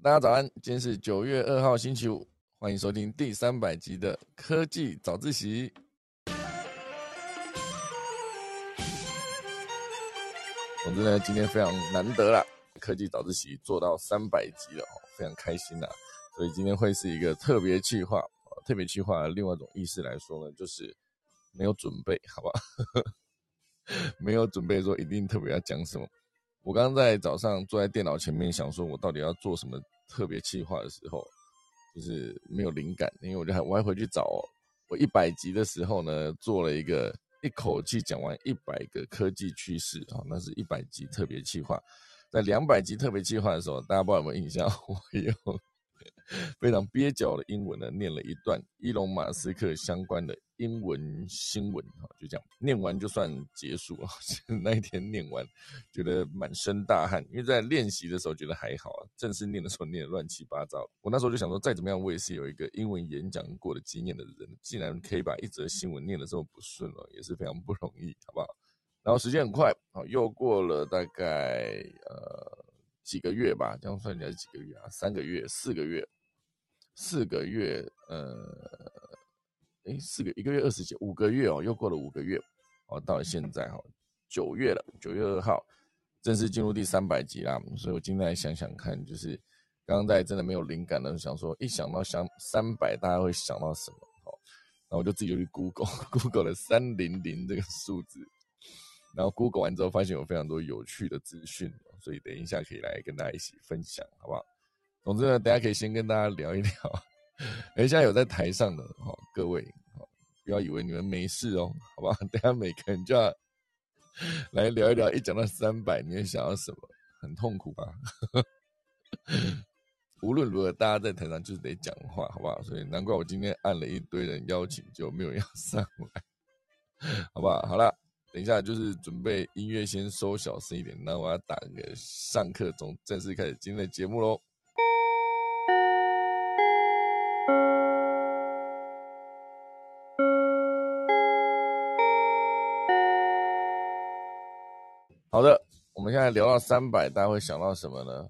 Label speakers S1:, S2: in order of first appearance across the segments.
S1: 大家早安，今天是九月二号星期五，欢迎收听第三百集的科技早自习。总之呢，今天非常难得啦，科技早自习做到三百集了，非常开心呐。所以今天会是一个特别计划，特别计划的另外一种意思来说呢，就是没有准备，好吧？没有准备说一定特别要讲什么。我刚在早上坐在电脑前面想说，我到底要做什么特别企划的时候，就是没有灵感，因为我就还我还回去找我一百集的时候呢，做了一个一口气讲完一百个科技趋势啊，那是一百集特别企划。在两百集特别企划的时候，大家不知道有没有印象？我有非常蹩脚的英文呢，念了一段伊隆马斯克相关的。英文新闻哈，就这样念完就算结束了。那一天念完，觉得满身大汗，因为在练习的时候觉得还好啊，正式念的时候念的乱七八糟。我那时候就想说，再怎么样，我也是有一个英文演讲过的经验的人，既然可以把一则新闻念的这么不顺了，也是非常不容易，好不好？然后时间很快啊，又过了大概呃几个月吧，这样算起来几个月啊？三个月、四个月、四个月，呃。哎，四个一个月二十几，五个月哦，又过了五个月，哦，到现在哈，九月了，九月二号正式进入第三百集啦。所以我今天来想想看，就是刚刚在真的没有灵感的想说，一想到想三百，大家会想到什么？哦，然后我就自己就去 Google，Google 了三零零这个数字，然后 Google 完之后发现有非常多有趣的资讯，所以等一下可以来跟大家一起分享，好不好？总之呢，大家可以先跟大家聊一聊。哎，现在有在台上的哈，各位，不要以为你们没事哦，好吧？等下每个人就要 来聊一聊，一讲到三百，你会想要什么？很痛苦吧？无论如何，大家在台上就是得讲话，好不好？所以难怪我今天按了一堆人邀请，就没有要上来，好不好？好了，等一下就是准备音乐先收小声一点，那我要打个上课钟，正式开始今天的节目喽。好的，我们现在聊到三百，大家会想到什么呢？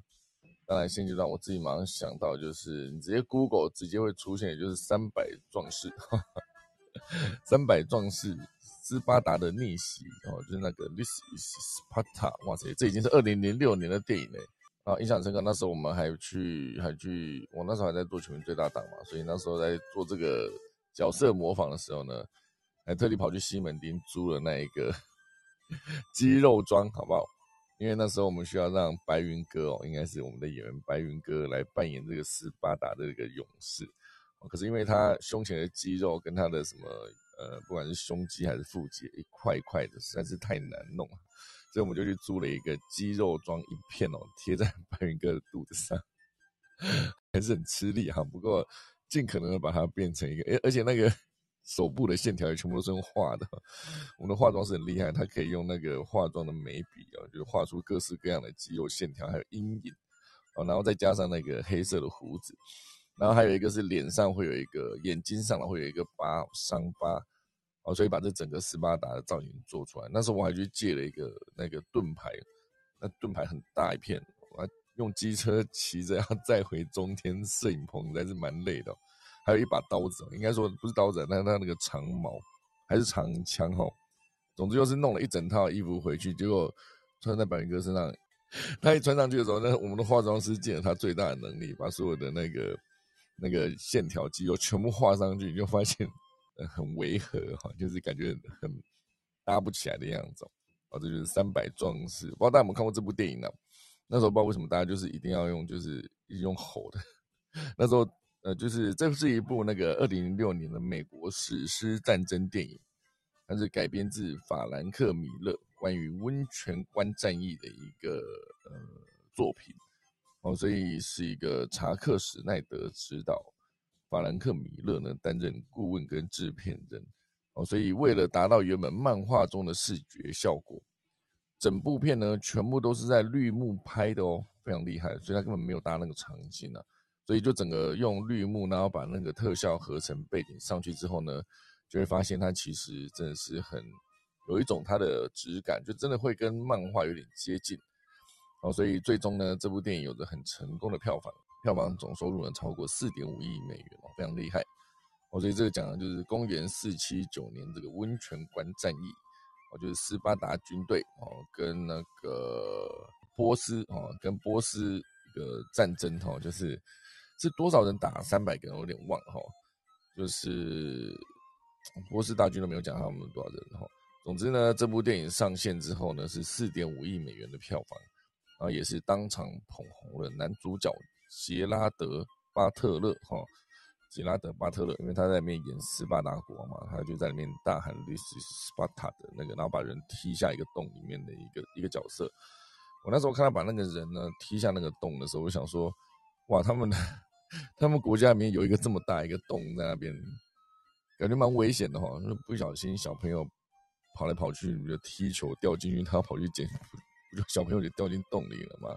S1: 当然，现阶段我自己马上想到就是，你直接 Google 直接会出现，也就是三百壮士，三百壮士斯巴达的逆袭哦，就是那个 This is Sparta，哇塞，这已经是二零零六年的电影嘞啊，印象深刻。那时候我们还去还去，我那时候还在做全民最大党嘛，所以那时候在做这个角色模仿的时候呢，还特地跑去西门町租了那一个。肌肉装好不好？因为那时候我们需要让白云哥哦，应该是我们的演员白云哥来扮演这个斯巴达的这个勇士。可是因为他胸前的肌肉跟他的什么呃，不管是胸肌还是腹肌一块一块的，实在是太难弄了，所以我们就去租了一个肌肉装一片哦，贴在白云哥的肚子上，还是很吃力哈。不过尽可能的把它变成一个，而而且那个。手部的线条也全部都是用画的，我们的化妆师很厉害，他可以用那个化妆的眉笔啊，就画出各式各样的肌肉线条，还有阴影啊，然后再加上那个黑色的胡子，然后还有一个是脸上会有一个眼睛上会有一个疤伤疤，哦，所以把这整个斯巴达的造型做出来。那时候我还去借了一个那个盾牌，那盾牌很大一片，我还用机车骑着要 再回中天摄影棚，还是蛮累的。还有一把刀子，应该说不是刀子，但是他那个长矛还是长枪哈。总之就是弄了一整套衣服回去，结果穿在白云哥身上。他一穿上去的时候，那我们的化妆师尽了他最大的能力，把所有的那个那个线条肌肉全部画上去，你就发现 很违和哈，就是感觉很搭不起来的样子。哦，这就是三百壮士。不知道大家有没有看过这部电影呢？那时候不知道为什么大家就是一定要用，就是 用吼的。那时候。呃，就是这是一部那个二零零六年的美国史诗战争电影，它是改编自法兰克·米勒关于温泉关战役的一个呃作品，哦，所以是一个查克·史奈德执导，法兰克·米勒呢担任顾问跟制片人，哦，所以为了达到原本漫画中的视觉效果，整部片呢全部都是在绿幕拍的哦，非常厉害，所以他根本没有搭那个场景啊。所以就整个用绿幕，然后把那个特效合成背景上去之后呢，就会发现它其实真的是很有一种它的质感，就真的会跟漫画有点接近。哦，所以最终呢，这部电影有着很成功的票房。票房总收入呢超过四点五亿美元哦，非常厉害哦。所以这个讲的就是公元四七九年这个温泉关战役哦，就是斯巴达军队哦跟那个波斯哦跟波斯一个战争哈，就是是多少人打三百个人，有点忘哈，就是波斯大军都没有讲他们多少人哈。总之呢，这部电影上线之后呢，是四点五亿美元的票房，啊，也是当场捧红了男主角杰拉德巴特勒哈，杰拉德巴特勒，因为他在里面演斯巴达国嘛，他就在里面大喊 “This is Sparta” 的那个，然后把人踢下一个洞里面的一个一个角色。我那时候看他把那个人呢踢下那个洞的时候，我想说，哇，他们的他们国家里面有一个这么大一个洞在那边，感觉蛮危险的哈，不小心小朋友。跑来跑去，比如踢球掉进去，他要跑去捡，不就小朋友就掉进洞里了吗？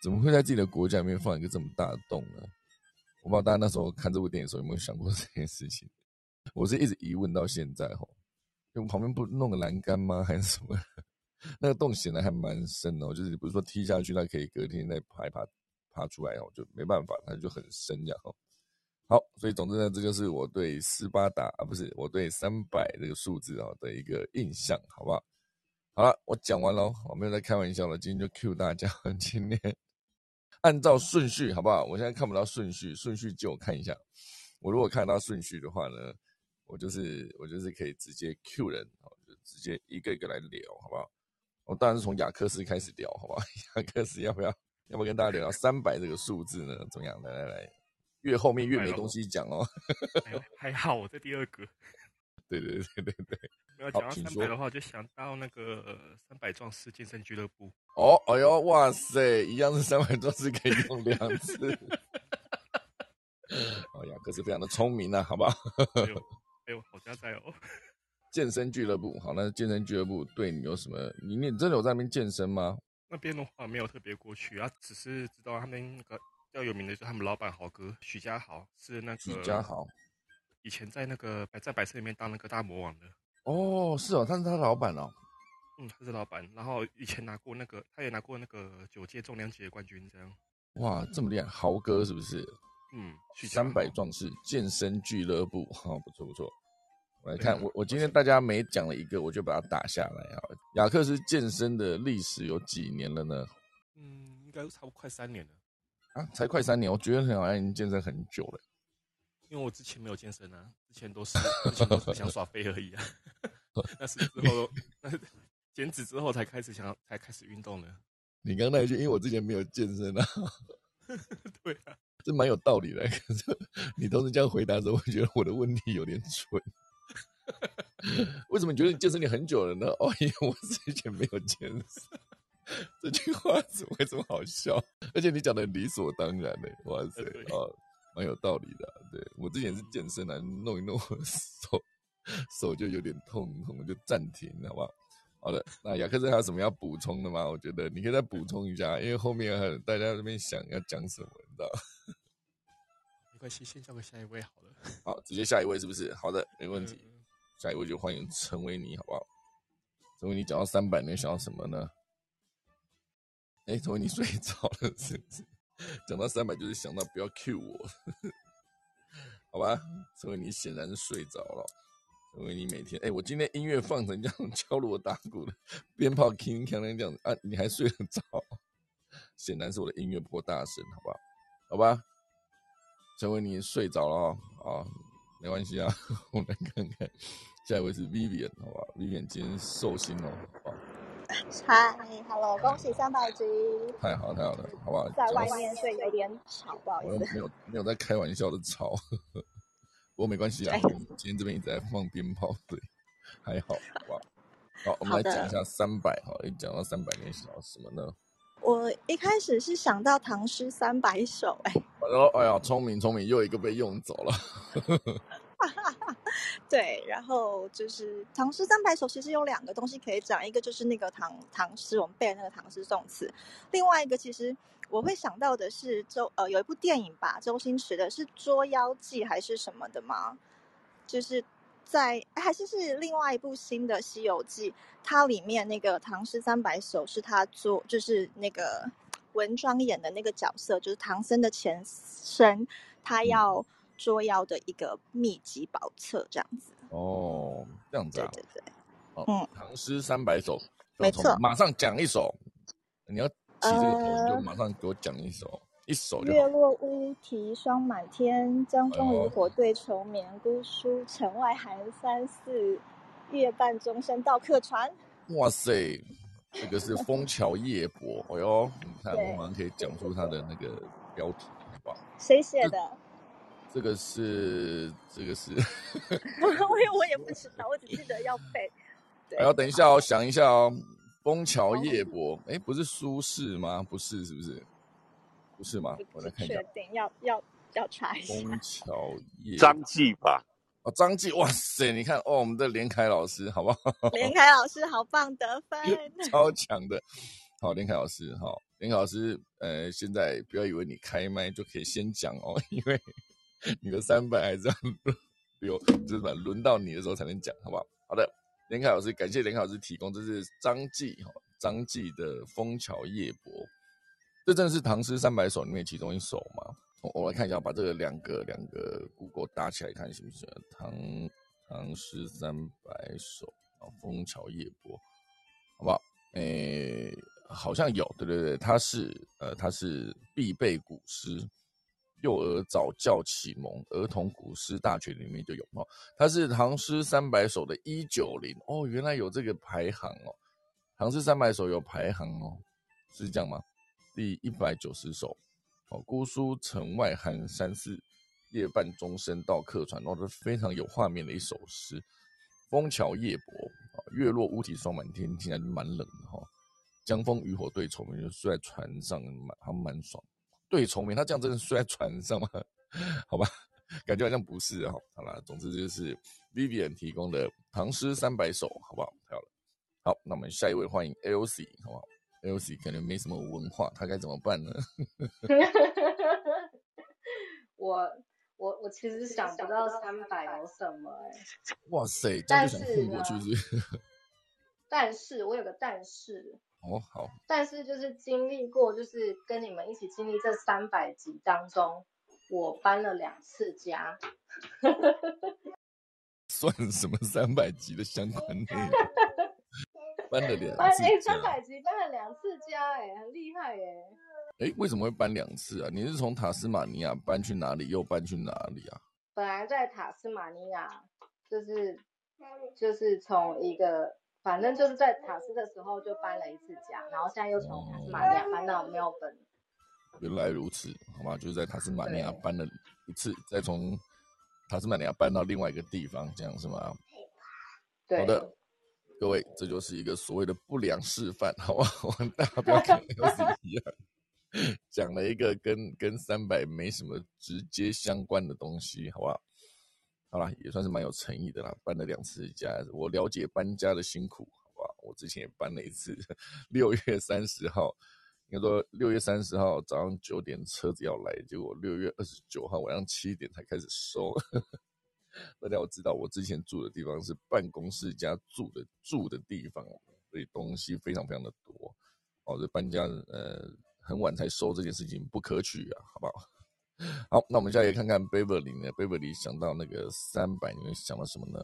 S1: 怎么会在自己的国家里面放一个这么大的洞呢？我不知道大家那时候看这部电影的时候有没有想过 这件事情。我是一直疑问到现在哈，因为旁边不弄个栏杆吗？还是什么？那个洞显得还蛮深哦，就是不是说踢下去，它可以隔天再爬一爬爬出来哦，就没办法，它就很深这样哦。好，所以总之呢，这就是我对斯巴达啊，不是我对三百这个数字啊的一个印象，好不好？好了，我讲完了，我没有在开玩笑了。今天就 Q 大家，今天 按照顺序，好不好？我现在看不到顺序，顺序借我看一下。我如果看到顺序的话呢，我就是我就是可以直接 Q 人，就直接一个一个来聊，好不好？我当然是从雅克斯开始聊，好不好？雅克斯要不要要不要跟大家聊聊三百这个数字呢？怎么样？来来来。越后面越没东西讲哦。
S2: 还好我在第二个。
S1: 对对对对对。
S2: 没有讲到三百的话，就想到那个三百壮士健身俱乐部。
S1: 哦，哎呦，哇塞，一样是三百壮士可以用两次。哦 呀，可是非常的聪明呐，好不好？
S2: 哎呦，好加载哦。
S1: 健身俱乐部，好，那健身俱乐部对你有什么？你你真的有在那边健身吗？
S2: 那边的话没有特别过去啊，只是知道他们那个比。较有名的就是他们老板豪哥许家豪，是那个
S1: 许家豪，
S2: 以前在那个百在百车里面当那个大魔王的。
S1: 哦，是哦，他是他老板哦。
S2: 嗯，他是老板，然后以前拿过那个，他也拿过那个九届重量级的冠军，这样。
S1: 哇，这么厉害，豪哥是不是？
S2: 嗯，
S1: 三百壮士健身俱乐部，哈，不错不错。我来看，我我今天大家每讲了一个，我就把它打下来啊。雅克斯健身的历史有几年了呢？
S2: 嗯，应该差不多快三年了。
S1: 啊，才快三年，我觉得好像已经健身很久了。
S2: 因为我之前没有健身啊，之前都是之前都是想耍飞而已啊。那是之后，那减脂之后才开始想，才开始运动的。
S1: 你刚那一句，因为我之前没有健身啊。
S2: 对啊，
S1: 这蛮有道理的。可是你都是这样回答的时候，我觉得我的问题有点蠢。为什么你觉得你健身你很久了呢？哦，因为我之前没有健身。这句话怎么会这么好笑？而且你讲的理所当然呢，哇塞啊，蛮有道理的。对我之前是健身啊，弄一弄手手就有点痛，痛就暂停，好不好？好的，那雅克森还有什么要补充的吗？我觉得你可以再补充一下，因为后面还有大家那边想要讲什么，你知道？
S2: 没关系，先交给下一位好了。
S1: 好，直接下一位是不是？好的，没问题。下一位就欢迎陈维尼，好不好？陈维尼讲到三百，你想到什么呢？哎，陈伟，你睡着了是不是？讲到三百，就是想到不要 Q 我，好吧？陈伟，你显然是睡着了。陈伟，你每天，哎，我今天音乐放成这样敲锣打鼓的，鞭炮铿锵锵这样子啊，你还睡得着？显然是我的音乐不够大声，好不好？好吧？陈伟，你睡着了啊？没关系啊，我们来看看，下一位是 Vivian，好吧？Vivian 今天寿星哦，好。
S3: 嗨，Hello，恭喜三百集！
S1: 太好，太好了，好不好？
S3: 在外面，所以有点吵，不好意
S1: 思。没有，没有在开玩笑的吵，不过没关系啊。今天这边一直在放鞭炮，对，还好，好不好？好，我们来讲一下三百哈。一讲到三百，你想到什么呢？
S3: 我一开始是想到唐诗三百首，哎，
S1: 然后，哎呀，聪明聪明，又一个被用走了。
S3: 对，然后就是唐诗三百首，其实有两个东西可以讲，一个就是那个唐唐诗，我们背的那个唐诗宋词；另外一个，其实我会想到的是周呃有一部电影吧，周星驰的是《捉妖记》还是什么的吗？就是在还是是另外一部新的《西游记》，它里面那个唐诗三百首是他做，就是那个文庄演的那个角色，就是唐僧的前身，他
S1: 嗯
S3: 要捉妖的一个秘籍宝册这样子。
S1: 哦，这样子啊，
S3: 对对对，
S1: 哦
S3: 嗯，
S1: 唐诗三百首，
S3: 没错
S1: 马上讲一首。你要起这个头，你就
S3: 呃
S1: 马上给我讲一首，一首
S3: 月。落乌啼霜满天，江枫渔火对愁眠。姑苏城外寒山寺，月半钟声到客船。
S1: 哇塞，这个是枫桥夜泊。哎呦，你看
S3: 对
S1: 我马上可以讲出它的那个标题，好不好？
S3: 谁写的？
S1: 这个是这个是，
S3: 我也我也不知道，我只记得要背。对
S1: 还要等一下哦，想一下哦。枫桥夜泊，哎，不是苏轼吗？不是，是不是？不是吗？我来看一下
S3: 确。定，要要要查一下。
S1: 枫桥夜
S4: 张继吧，
S1: 哦，张继，哇塞，你看哦，我们的连凯老师，好不好？
S3: 连凯老师好棒得分，
S1: 超强的。好，连凯老师，好，连凯老师，呃，现在不要以为你开麦就可以先讲哦，因为 你的三百还是要留，就是把轮到你的时候才能讲，好不好？好的，连凯老师，感谢连凯老师提供，这是张继哈，张继的《枫桥夜泊》，这真的是唐诗三百首里面其中一首吗？我来看一下，把这个两个两个 Google 搭起来看行不行？唐唐诗三百首啊，《枫桥夜泊》，好不好？诶，好像有，对对对，它是呃，它是必备古诗，幼儿早教启蒙儿童古诗大全里面就有哦。它是唐诗三百首的一九零哦，原来有这个排行哦，唐诗三百首有排行哦，是这样吗？第一百九十首哦，姑苏城外寒山寺，夜半钟声到客船哦，这非常有画面的一首诗。枫桥夜泊啊，月落乌啼霜满天，听起来蛮冷的哈、江枫渔火对愁眠，就睡在船上，蛮还蛮爽。对愁眠，他这样真的睡在船上吗？好吧，感觉好像不是哈、好啦，总之就是 Vivian 提供的唐诗三百首，好不好？太好了。好，那我们下一位欢迎 Elsie，好不好？Elsie 可能没什么文化，他该怎么办呢？
S5: 我我我其实想不到三百有什么哎、
S1: 哇塞，这样就想混过去是是？
S5: 但是我有个但是，
S1: 哦，好，
S5: 但是就是经历过，就是跟你们一起经历这三百集当中，我搬了两次家，
S1: 算什么三百集的相关内容？搬了两
S5: 搬哎
S1: 次家
S5: 三百集搬了两次家哎、很厉害哎、
S1: 哎，为什么会搬两次啊？你是从塔斯马尼亚搬去哪里，又搬去哪里啊？
S5: 本来在塔斯马尼亚，就是就是从一个，反正就是在塔斯的时候就搬了一次家，然后现在又从塔斯马尼亚搬到没有本。
S1: 原来如此，好吧，就是在塔斯马尼亚搬了一次，再从塔斯马尼亚搬到另外一个地方，这样是吗？
S5: 对，
S1: 好的，各位，这就是一个所谓的不良示范，好吧？我 们大家不要跟 L 一样，讲了一个跟跟三百没什么直接相关的东西，好不好？好啦，也算是蛮有诚意的啦，搬了两次家，我了解搬家的辛苦，好不好？我之前也搬了一次，六月三十号，应该说六月三十号早上九点车子要来，结果六月二十九号晚上七点才开始收。大家要知道，我之前住的地方是办公室加住的住的地方，所以东西非常非常的多。哦，这搬家呃很晚才收这件事情不可取啊，好不好？好，那我们下来看看 Beverly 呢？Beverly 想到那个三百，你们想到什么呢？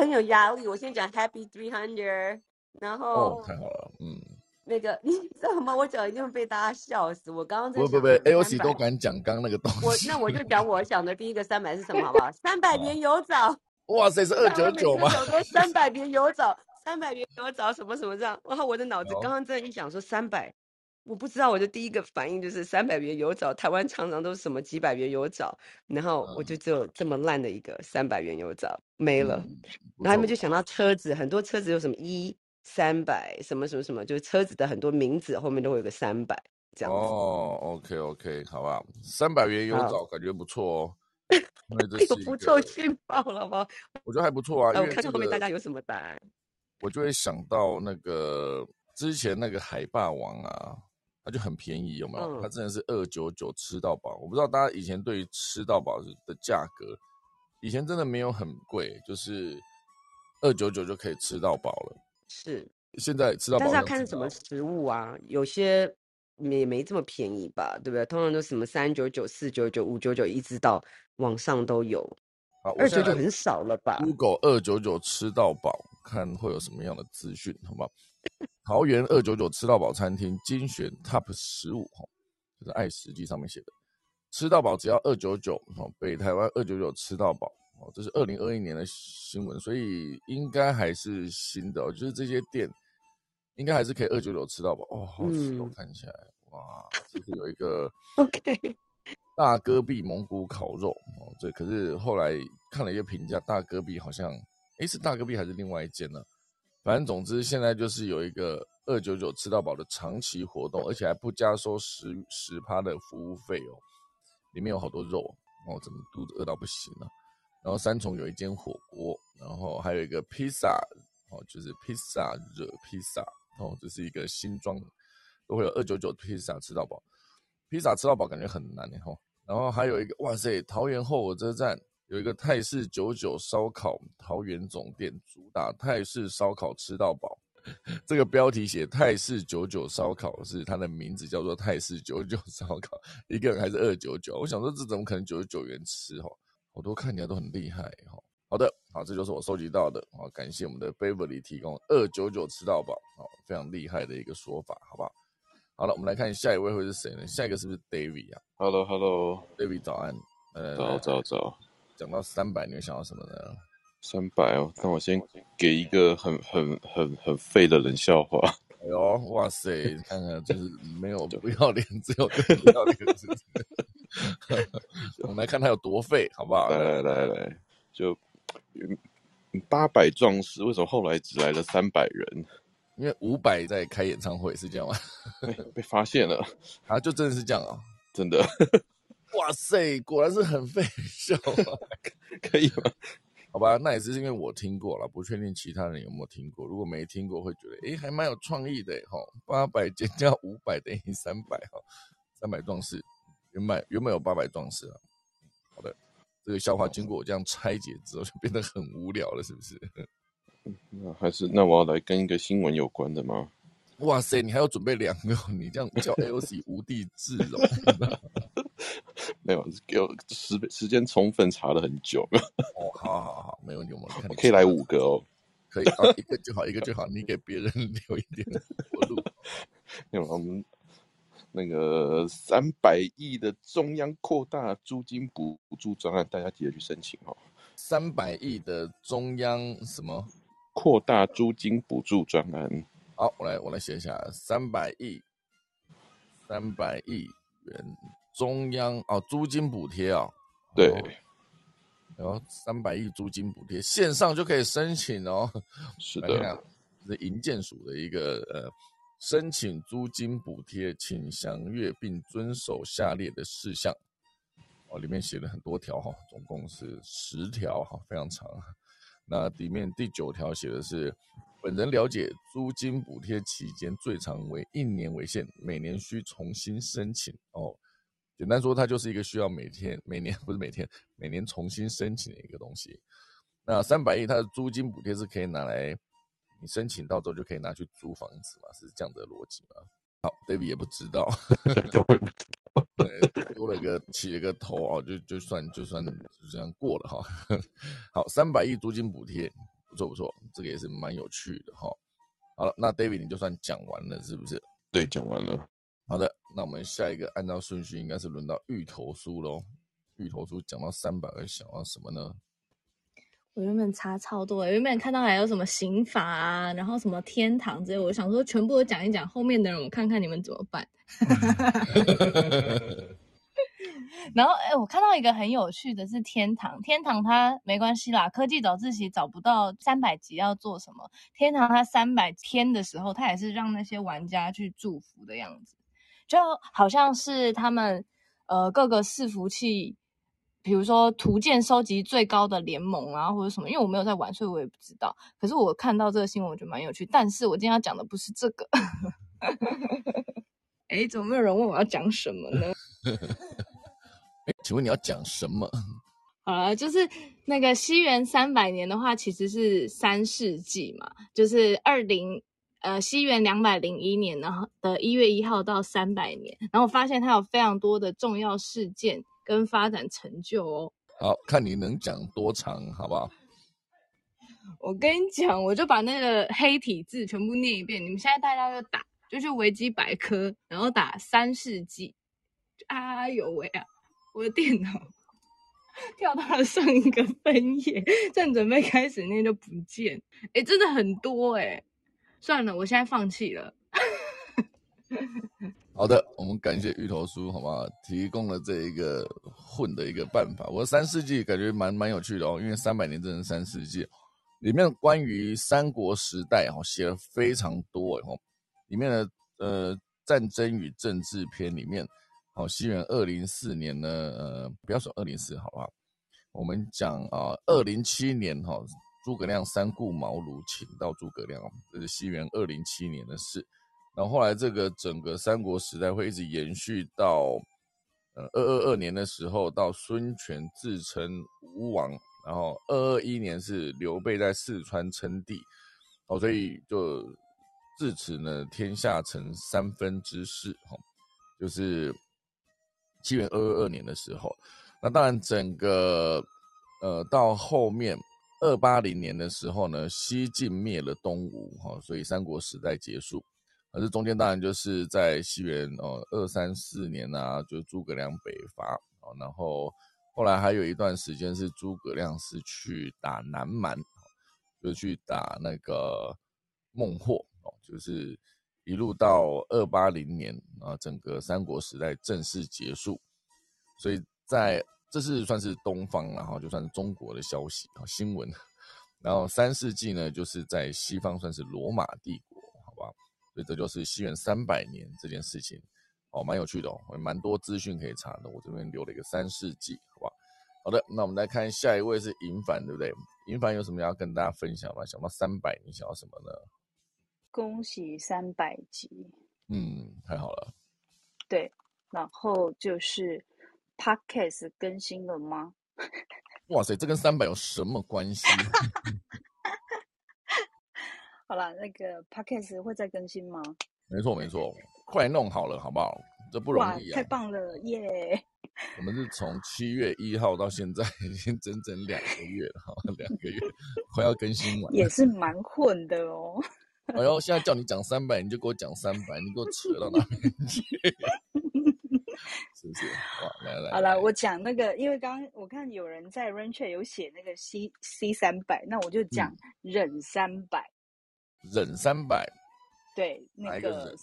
S6: 很有压力。我先讲 Happy Three Hundred，然
S1: 哦
S6: 后，
S1: 太好了，嗯，
S6: 那个 你知道吗？我讲一定会被大家笑死。我刚刚在
S1: 不不不，LC 都敢讲刚刚那个东西我。
S6: 那我就讲我想的第一个三百是什么，好不好？三百年有枣，
S1: 哇塞，是二九九吗？
S6: 三百年有找，三百年有枣什么什么这样。然后我的脑子
S1: 刚
S6: 刚刚正一想说三百，我不知道，我的第一个反应就是三百元有枣，台湾常常都是什么几百元有枣，然后我就只有这么烂的一个三百元有枣没了。
S1: 嗯，
S6: 然后他们就想到车子，很多车子有什么一三百什么什么什么，就是车子的很多名字后面都会有个三百这样子。
S1: 哦，OK OK，好吧，三百元有找，感觉不错哦。这
S6: 哎呦，
S1: 是一
S6: 不错，
S1: 个，
S6: 劲爆了吗？
S1: 我觉得还不错啊。
S6: 哎，我看看后面大家有什么答案。
S1: 我就会想到那个之前那个海霸王啊，它就很便宜，有没有？
S6: 嗯
S1: 它真的是二九九吃到饱。我不知道大家以前对于吃到饱的价格，以前真的没有很贵，就是二九九就可以吃到饱了。
S6: 是，
S1: 现在吃到饱
S6: 但是要看是什么食物啊，有些也没这么便宜吧，对不对？通常都什么三九九、四九九、五九九，一直到网上都有。
S1: 好，我
S6: 二九九很少了吧
S1: ？Google 二九九吃到饱，看会有什么样的资讯，好不好？桃园二九九吃到饱餐厅精选 Top 十五，哈，就是爱食记上面写的，吃到饱只要二九九，哦，北台湾二九九吃到饱，哦，这是二零二一年的新闻，所以应该还是新的、哦，就是这些店应该还是可以二九九吃到饱，哦，好吃哦，
S6: 嗯
S1: 看起来，哇，这是有一个
S6: OK，
S1: 大戈壁蒙古烤肉哦，这可是后来看了一个评价，大戈壁好像诶是大戈壁还是另外一间呢？反正总之现在就是有一个二九九吃到饱的长期活动，而且还不加收十十趴的服务费哦，里面有好多肉哦，怎么肚子饿到不行了？然后三重有一间火锅，然后还有一个披萨哦，就是披萨热披萨哦，这是一个新装，都会有二九九披萨吃到饱。披萨吃到饱感觉很难的哈。然后还有一个，哇塞，桃园后火车站有一个泰式九九烧烤桃园总店，主打泰式烧烤吃到饱。这个标题写泰式九九烧烤是它的名字叫做泰式九九 烧烤，一个人还是二九九？我想说这怎么可能九十九元吃吼？好多看起来都很厉害哈。好的，好，这就是我收集到的，啊，感谢我们的 Beverly 提供二九九吃到饱，啊，非常厉害的一个说法，好不好？好了，我们来看下一位会是谁呢？下一个是不是 David 啊
S4: Hello
S1: Hello，？David 早安，呃，
S4: 早早早，
S1: 讲到三百，你会想到什么呢？
S4: 三百哦，那我先给一个很很很很废的冷笑话。
S1: 哎呦，哇塞，看看就是没有 不要脸，只有更 不要脸？我们来看他有多废，好不好？
S4: 来来来来，就八百壮士为什么后来只来了三百人？
S1: 因为五百在开演唱会是这样吗？
S4: 被被发现了，
S1: 啊，就真的是这样啊！
S4: 真的
S1: 哇塞，果然是很废笑话。
S4: 可以吗？
S1: 好吧，那也是因为我听过了，不确定其他人有没有听过。如果没听过，会觉得诶还蛮有创意的哈。八百减掉五百等于三百哈，三百壮士原本原本有八百壮士啊。好的，这个笑话经过我这样拆解之后，就变得很无聊了，是不是？
S4: 那还是那我要来跟一个新闻有关的吗？
S1: 哇塞，你还要准备两个哦，你这样叫 LC 无地自容。
S4: 没有，给我时时间充分查了很久，
S1: 哦，好好好，没问题，我们看
S4: 可以来五个哦。
S1: 可以啊，一个就好，一个就好，你给别人留一点活路。
S4: 没有，我们那个三百亿的中央扩大租金补助专案，大家记得去申请哦。
S1: 三百亿的中央什么？
S4: 扩大租金补助专案，
S1: 好，我来我来写一下，三百亿，三百亿元中央哦，租金补贴啊、
S4: 对，
S1: 哦，然后三百亿租金补贴线上就可以申请哦。
S4: 是的，
S1: 这是营建署的一个呃申请租金补贴，请详阅并遵守下列的事项。哦，里面写了很多条哈，总共是十条哈，非常长。那里面第九条写的是，本人了解租金补贴期间最长为一年为限，每年需重新申请。哦，简单说，它就是一个需要每天、每年不是每天、每年重新申请的一个东西。那三百亿它的租金补贴是可以拿来，你申请到之后就可以拿去租房子嘛，是这样的逻辑吗？好，David 也不知道，对，多了一个起了个头哦，就就算就算就这样过了哈。好，三百亿租金补贴，不错不错，这个也是蛮有趣的哈。好了，那 David 你就算讲完了是不是？
S4: 对，讲完了。
S1: 好的，那我们下一个按照顺序应该是轮到芋头酥喽。芋头酥讲到三百，个想到什么呢？
S7: 我原本查超多的，原本看到还有什么刑法啊，然后什么天堂之类，我想说全部都讲一讲，后面的人我看看你们怎么办。然后，哎，我看到一个很有趣的是天堂，天堂它没关系啦，科技早自习找不到三百集要做什么，天堂它三百天的时候，它也是让那些玩家去祝福的样子，就好像是他们呃各个伺服器。比如说图鉴收集最高的联盟啊，或者什么，因为我没有在玩，所以我也不知道。可是我看到这个新闻，我觉得蛮有趣。但是我今天要讲的不是这个。哎，怎么没有人问我要讲什么呢？
S1: 哎，请问你要讲什么？
S7: 好了，就是那个西元三百年的话，其实是三世纪嘛，就是二零呃西元两百零一年，然后的一月一号到三百年，然后我发现它有非常多的重要事件跟发展成就哦。
S1: 好看你能讲多长，好不好？
S7: 我跟你讲，我就把那个黑体字全部念一遍。你们现在大家就打，就去维基百科，然后打三世纪。哎呦喂啊！我的电脑 跳到了上一个分页，正准备开始念就不见。哎，真的很多哎。算了，我现在放弃了。
S1: 好的，我们感谢芋头叔，好吗？提供了这一个混的一个办法。我三世纪感觉蛮蛮有趣的哦，因为三百年真的三世纪，里面关于三国时代哈写了非常多哦，里面的呃战争与政治篇里面，哦西元二零四年呢，呃不要说二零四好不好？我们讲啊二零七年哈，诸葛亮三顾茅庐请到诸葛亮，这是西元二零七年的事。然后后来这个整个三国时代会一直延续到，呃二二二年的时候，到孙权自称吴王，然后二二一年是刘备在四川称帝，哦，所以就自此呢天下成三分之势，哈，就是七元二二二年的时候，那当然整个呃到后面二八零年的时候呢，西晋灭了东吴，哈，所以三国时代结束。而这中间当然就是在西元哦二三四年啊，就诸葛亮北伐哦，然后后来还有一段时间是诸葛亮是去打南蛮，就去打那个孟获哦，就是一路到二八零年啊，整个三国时代正式结束。所以在这是算是东方，然后就算是中国的消息啊新闻。然后三世纪呢，就是在西方算是罗马帝国。好吧所以这就是西元三百年这件事情，哦，蛮有趣的哦，蛮多资讯可以查的。我这边留了一个三世纪，好吧？好的，那我们来看下一位是银凡，对不对？银凡有什么要跟大家分享吗？想到三百，你想要什么呢？
S8: 恭喜三百集，
S1: 嗯，太好了。
S8: 对，然后就是 podcast 更新了吗？
S1: 哇塞，这跟三百有什么关系？
S8: 好了，那个 podcast 会再更新吗？
S1: 没错没错，快弄好了好不好？这不容易
S8: 啊！太棒了耶！
S1: 我们是从七月一号到现在，已经整整两个月了，哈，两个月快要更新完，
S8: 也是蛮混的哦。
S1: 哎呦，现在叫你讲三百，你就给我讲三百，你给我扯到哪边去？是不是？哇，来来，
S8: 好了，我讲那个，因为刚刚我看有人在 Rancher 有写那个 C C 三百，那我就讲忍三百。
S1: 忍三百，
S8: 对，那个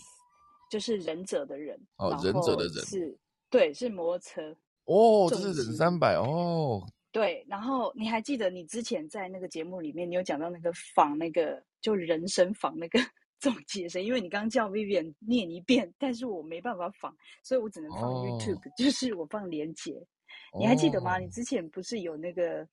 S8: 就是忍者的忍
S1: 哦，忍者的忍。
S8: 是，对，是摩托车
S1: 哦，这是忍三百哦，
S8: 对，然后你还记得你之前在那个节目里面，你有讲到那个仿那个就人声仿那个总结声，因为你刚叫 Vivian 念一遍，但是我没办法仿，所以我只能放 YouTube，就是我放连接，你还记得吗？你之前不是有那个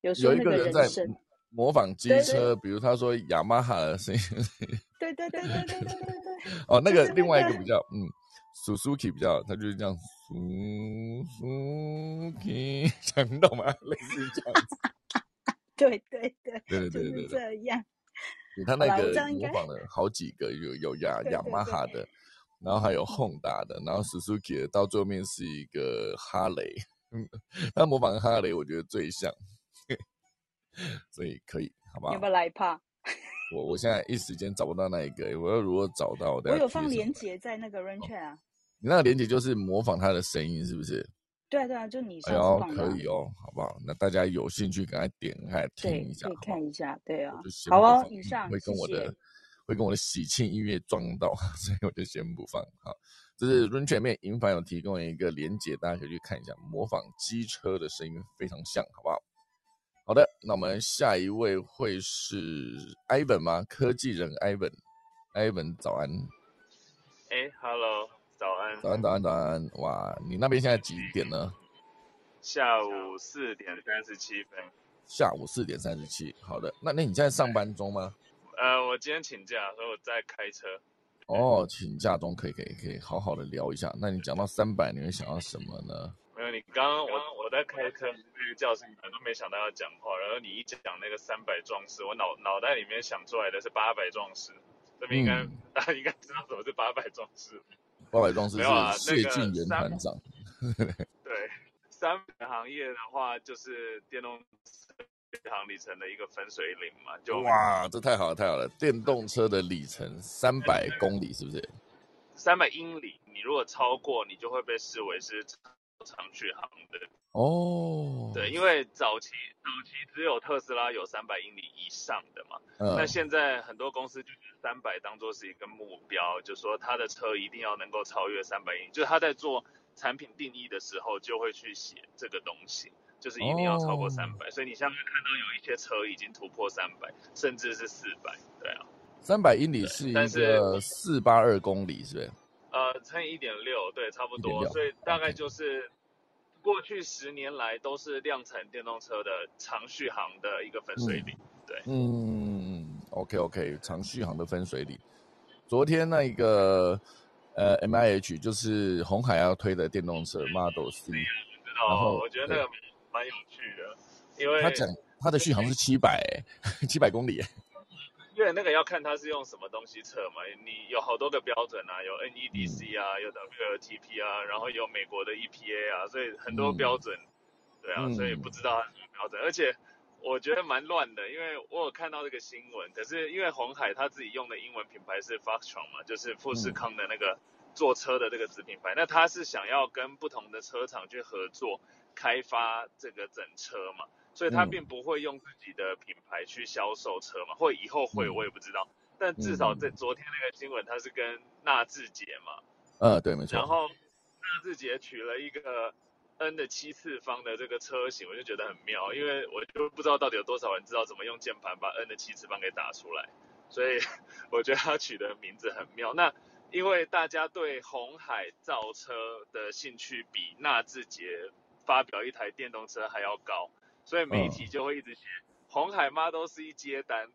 S8: 有说那个人声。
S1: 模仿机车，比如他说雅马哈的声音，
S8: 对对对对对对对对。
S1: 哦，那个另外一个比较，嗯，Suzuki 比较，他就是这样，Suzuki，想懂吗？类似这样子。
S8: 对对
S1: 对对对对对，
S8: 这样。
S1: 他那个模仿了好几个，有 有雅雅马哈的，然后还有 Honda 的，然后 Suzuki 的，到最后面是一个哈雷，他模仿哈雷，我觉得最像。所以可以，好不好？
S8: 有没有来一趴？
S1: 我我现在一时间找不到那一个，我要如何找到？
S8: 我有放连接在那个 r a n c h 啊。
S1: 你那个连接就是模仿他的声音，是不是？
S8: 对啊对啊，就你
S1: 哎呦，可以哦，好不好？那大家有兴趣赶快点开听一下，
S8: 可以看一下，对啊。
S1: 好
S8: 哦，以上
S1: 会跟我的会跟我的喜庆音乐撞到，所以我就先不放。好，这是 r a n c h 面银凡有提供一个连接，大家可以去看一下，模仿机车的声音非常像，好不好？好的，那我们下一位会是 Ivan 吗？科技人 Ivan，Ivan 早安。
S9: 哎，Hello，早安。
S1: 早安，早安，早安。哇，你那边现在几点呢？
S9: 下午四点三十七分。
S1: 下午四点三十七。好的，那那你现在上班中吗？
S9: 呃，我今天请假，所以我在开车。
S1: 哦，请假中可以，可以，可以好好的聊一下。那你讲到三百，你会想到什么呢？
S9: 没有，你刚刚我我在开车那个教室里面都没想到要讲话，然后你一讲那个三百壮士，我脑脑袋里面想出来的是八百壮士。这边应该、
S1: 嗯
S9: 大家应该知道什么是八百壮士。
S1: 八百壮士是谢
S9: 那个
S1: 晋元
S9: 三
S1: 团长。
S9: 对，三百行业的话，就是电动车续航里程的一个分水岭嘛，就
S1: 哇，这太好了，太好了！电动车的里程三百公里，是不是？
S9: 三百英里，你如果超过，你就会被视为是长续航的。
S1: 哦，
S9: 对，因为早期早期只有特斯拉有三百英里以上的嘛，
S1: 嗯。
S9: 那现在很多公司就是三百当做是一个目标，就说他的车一定要能够超越三百英里，就是他在做产品定义的时候就会去写这个东西，就是一定要超过
S1: 哦。
S9: 三百、所以你现在看到有一些车已经突破三百，甚至是四百，对啊，
S1: 三百英里是一个四八二公里，是不是？
S9: 呃，乘以一点六，对，差不多，所以大概就是过去十年来都是量产电动车的长续航的一个分水岭，对。
S1: 嗯，OK OK，长续航的分水岭。昨天那一个呃 M I H 就是红海要推的电动车 Model C，
S9: 知
S1: 然后，
S9: 我觉得那个蛮有趣的，因为
S1: 他讲他的续航是七百，七百公里。
S9: 因为那个要看它是用什么东西测嘛，你有好多个标准啊，有 NEDC 啊，有 WLTP 啊，然后有美国的 EPA 啊，所以很多标准，对啊，
S1: 嗯。
S9: 所以不知道它什么标准，而且我觉得蛮乱的，因为我有看到这个新闻，可是因为红海他自己用的英文品牌是 Foxtron 嘛，就是富士康的那个做车的这个子品牌，那他是想要跟不同的车厂去合作开发这个整车嘛。所以他
S1: 嗯
S9: 并不会用自己的品牌去销售车嘛，或以后会
S1: 嗯
S9: 我也不知道。但至少在昨天那个新闻，他是跟纳智捷嘛，
S1: 呃，对，没错。
S9: 然后纳智捷取了一个 n 的七次方的这个车型，我就觉得很妙，因为我就不知道到底有多少人知道怎么用键盘把 n 的七次方给打出来，所以 我觉得他取的名字很妙。那因为大家对红海造车的兴趣比纳智捷发表一台电动车还要高，所以媒体就会一直写红海 Model C 接单，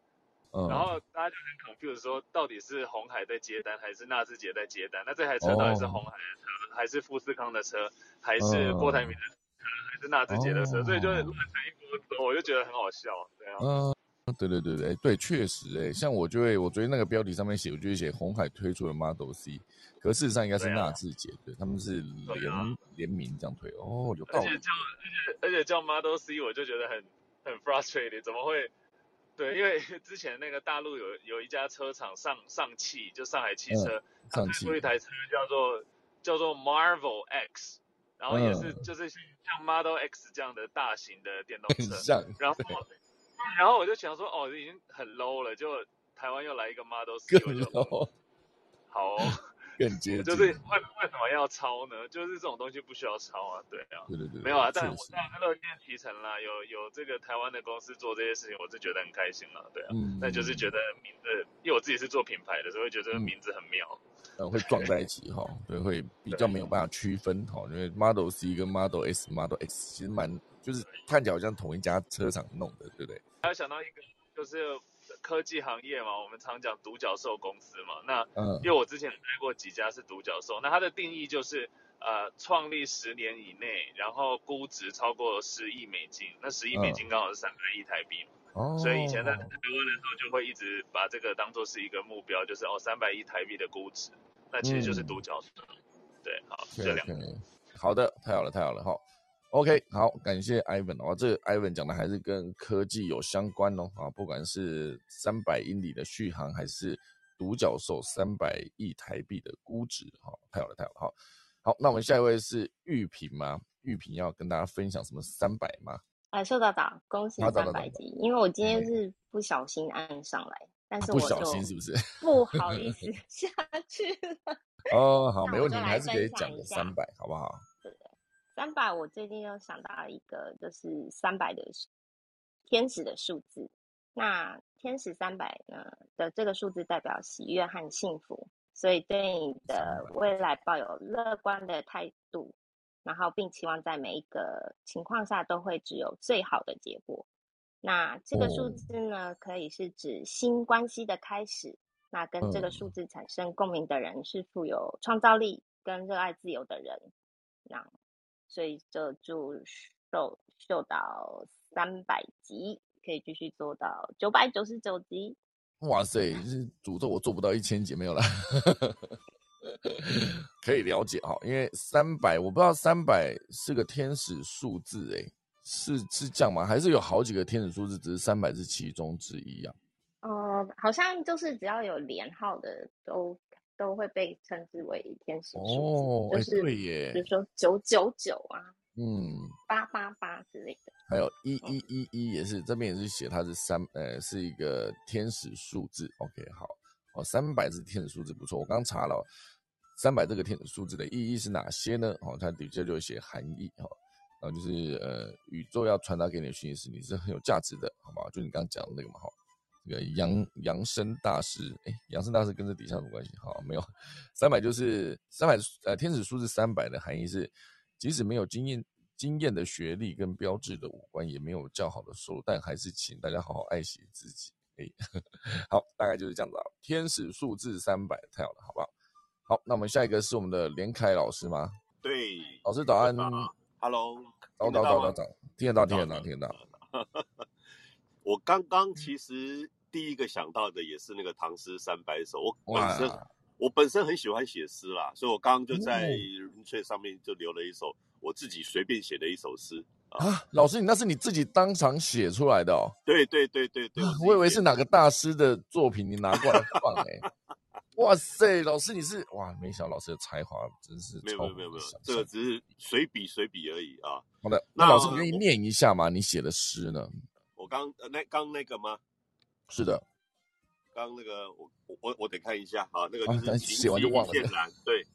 S1: 嗯，
S9: 然后大家就很 confused 说，到底是红海在接单，还是纳智捷在接单？那这台车到底是红海的车，还是富士康的车，还是郭台铭的车，还是纳智捷的车？
S1: 哦
S9: 所以就是乱成一锅粥，我就觉得很好笑，对啊。
S1: 嗯，对对对对对，确实哎，像我就会，我昨天那个标题上面写，我就会写红海推出了 Model C，可事实上应该是纳智捷，对，他们是联
S9: 啊。
S1: 联名这样推，哦，有道理
S9: 而且，叫而且而且叫 Model C，我就觉得很很 frustrated，怎么会？对，因为 之前那个大陆有有一家车厂上上汽，就上海汽车，
S1: 嗯上汽
S9: 推出一台车叫做叫做 Marvel X，然后也是、
S1: 嗯。
S9: 就是像 Model X 这样的大型的电动车，
S1: 很像，
S9: 然后然后我就想说，哦，已经很 low 了，就台湾又来一个 Model C，我
S1: 更
S9: 就
S1: low，
S9: 好、哦，
S1: 更接近，
S9: 就是为为什么要抄呢？就是这种东西不需要抄啊，对啊。
S1: 对对对，
S9: 没有啊，但我当然乐见其成啦，有有这个台湾的公司做这些事情，我是觉得很开心了，对啊。
S1: 嗯，
S9: 就是觉得名字，因为我自己是做品牌的，所以会觉得这个名字很妙。
S1: 呃，会撞在一起哈，对，会比较没有办法区分哈，因为 Model C 跟 Model S、Model X 其实蛮就是看起来好像同一家车厂弄的，对不对？
S9: 还有想到一个，就是科技行业嘛，我们常讲独角兽公司嘛。那
S1: 嗯
S9: 因为我之前待过几家是独角兽，那它的定义就是呃，创立十年以内，然后估值超过十亿美金，那十亿美金刚好是三百亿台币嘛。
S1: 哦，
S9: 所以以前在台湾的时候，就会一直把这个当做是一个目标，就是哦，三百亿台币的估值，那其实就是独角兽。对，好，这两个。
S1: 好的，太好了，太好了，哈。OK，好，感谢 Ivan 哦，这个 Ivan 讲的还是跟科技有相关哦，啊，不管是三百英里的续航，还是独角兽三百亿台币的估值，哈、太好了，太好了，哈。好，那我们下一位是玉萍吗？玉萍要跟大家分享什么三百吗？
S10: 哎，秀导导，恭喜三百集！因为我今天是不小心按上来，但是我
S1: 不小心是不是？
S10: 不好意思 下去了。
S1: 哦，好，没问题，你还是可以讲个三百，好不好？
S10: 三百，我最近又想到一个，就是三百的天使的数字。那天使三百呢的这个数字代表喜悦和幸福，所以对你的未来抱有乐观的态度，然后并期望在每一个情况下都会只有最好的结果。那这个数
S1: 哦
S10: 字呢，可以是指新关系的开始。那跟这个
S1: 嗯
S10: 数字产生共鸣的人是富有创造力跟热爱自由的人。那所以就祝秀秀到三百集，可以继续做到九百九十九集。
S1: 哇塞，是诅咒我做不到一千节没有了，可以了解哈，因为三百我不知道三百是个天使数字诶，是是这样吗？还是有好几个天使数字，只是三百是其中之一啊？
S10: 呃，好像就是只要有连号的都都会被称之为天使数字，就是
S1: 对耶
S10: 比如说九九九啊、
S1: 嗯，
S10: 八八八之类的。
S1: 还有一一一一也是这边也是写它是三呃是一个天使数字，OK 好哦，三百是天使数字不错，我刚查了三百这个天使数字的意义是哪些呢？哦，它底下就有写含义哈，然后就是呃宇宙要传达给你的讯息是你是很有价值的，好不好？就你刚刚讲的那个嘛哈。这个扬扬声大师，哎，扬声大师跟这底下有什么关系？好，没有，三百就是三百，呃，天使数字三百的含义是，即使没有经验经验的学历跟标志的五官，也没有较好的收入，但还是请大家好好爱惜自己。哎，好，大概就是这样子啊。天使数字三百，太好了，好不好？好，那我们下一个是我们的连凯老师吗？
S11: 对，
S1: 老师早安
S11: ，Hello，
S1: 早早早早早，听得到，听得到，听得到。
S11: 我刚刚其实第一个想到的也是那个唐诗三百首。我本身我本身很喜欢写诗啦，所以我刚刚就在
S1: 哦
S11: 云翠上面就留了一首我自己随便写的一首诗。
S1: 啊，老师，你那是你自己当场写出来的哦？
S11: 对对对对对，
S1: 啊我以为是哪个大师的作品，你拿过来放哎、哇塞，老师你是哇，没想到老师的才华真是
S11: 没有
S1: 超
S11: 没有没有这个。只是随笔随笔而已啊。
S1: 好的，
S11: 那
S1: 那老师你愿意念一下吗？你写的诗呢？
S11: 我刚呃那刚那个吗？
S1: 是的，
S11: 刚那个我我我我得看一下啊，那个就是秦
S1: 写完就忘了
S11: 对，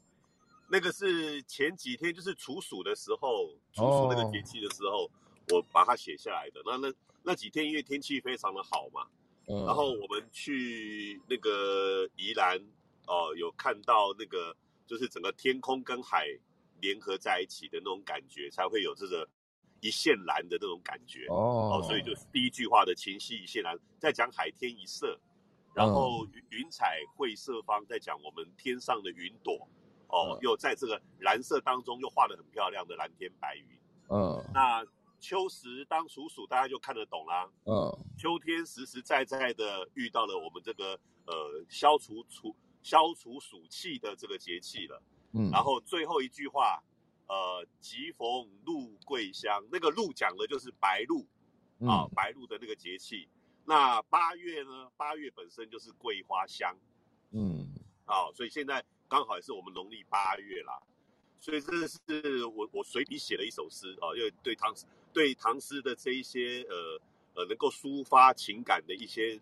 S11: 那个是前几天就是处暑的时候，处暑那个节气的时候，我把它写下来的。那那那几天因为天气非常的好嘛，
S1: 嗯，
S11: 然后我们去那个宜兰哦、有看到那个就是整个天空跟海联合在一起的那种感觉，才会有这个一线蓝的那种感觉。
S1: 哦
S11: 所以就是第一句话的情系一线蓝，在讲海天一色，然后云云彩绘色方在讲我们天上的云朵，哦，
S1: 嗯
S11: 又在这个蓝色当中又画的很漂亮的蓝天白云。
S1: 嗯
S11: 那秋实当处暑，大家就看得懂啦。
S1: 嗯
S11: 秋天实实在在的遇到了我们这个呃消除除消除暑气的这个节气了。
S1: 嗯，
S11: 然后最后一句话，呃，吉逢鹿桂香，那个鹿讲的就是白露啊，
S1: 嗯
S11: 白露的那个节气。那八月呢？八月本身就是桂花香
S1: 嗯
S11: 啊，所以现在刚好也是我们农历八月啦。所以这是我我随笔写了一首诗啊，因为对唐诗对唐诗的这一些呃呃能够抒发情感的一些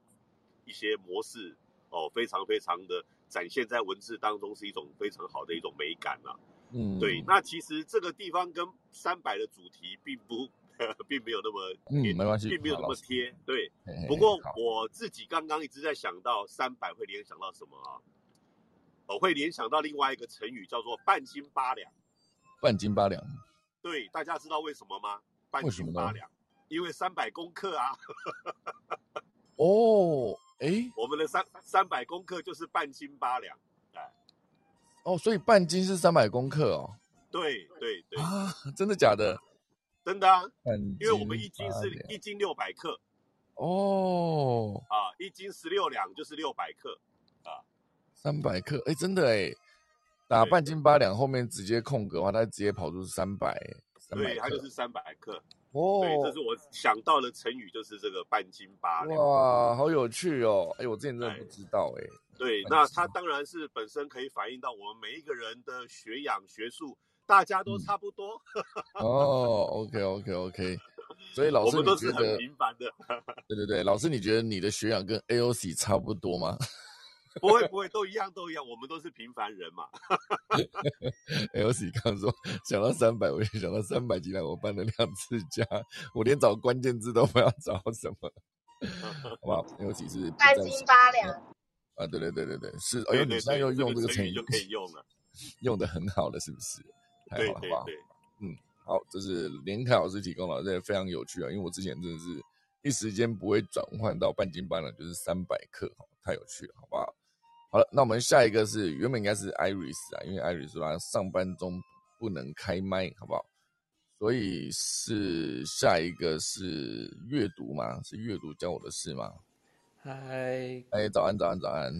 S11: 一些模式哦，非常非常的展现在文字当中，是一种非常好的一种美感啊。
S1: 嗯，
S11: 对，那其实这个地方跟三百的主题并不，并没有那么，
S1: 嗯没关系
S11: 并没有那么贴。对
S1: 嘿嘿，
S11: 不过我自己刚刚一直在想到三百会联想到什么啊？我会联想到另外一个成语叫做半斤八两。
S1: 半斤八两。
S11: 对，大家知道为什么吗？半斤八两，因为三百公克啊。
S1: 哦，哎，
S11: 我们的三三百公克就是半斤八两。哎，
S1: 哦，所以半斤是三百公克哦。
S11: 对对对，
S1: 啊，真的假的？
S11: 真的啊，
S1: 半
S11: 因为我们一斤是一斤六百克。
S1: 哦，
S11: 啊，一斤十六两就是六百克啊。
S1: 三百克，哎，真的哎，打半斤八两后面直接空格的话，它直接跑出三百，三百
S11: 对，它就。是三百克。
S1: 哦
S11: 对，这是我想到的成语，就是这个半斤八两。
S1: 哇，好有趣哦！哎，我之前真的不知道哎。
S11: 对，那它当然是本身可以反映到我们每一个人的学养学术，大家都差不多。
S1: 哦，OK OK OK，所以老师
S11: 我们都是很？平凡的。
S1: 对对对，老师你觉得你的学养跟 AOC 差不多吗
S11: 不会不会，都一样都一样，我们都是平凡人嘛。
S1: ？AOC 刚刚说想到三百，我就想到三百斤了，我搬了两次家，我连找关键字都不知道找什么，好不好？AOC 是不
S5: 半斤八两，
S1: 啊，对对对对对，是，哎呦，你现在又，用这个成语
S11: 就可以用了。
S1: 用的很好了，是不是？太好了，好不好？嗯，好，这是连凯老师提供的，这也非常有趣啊，因为我之前真的是一时间不会转换到半斤八两，就是三百克，哈，太有趣了，好不好？好了，那我们下一个是原本应该是 Iris 啊，因为 Iris 说他上班中不能开麦，好不好？所以是下一个是阅读吗？是阅读教我的事吗？
S12: 嗨，
S1: 哎，早安，早安，早安！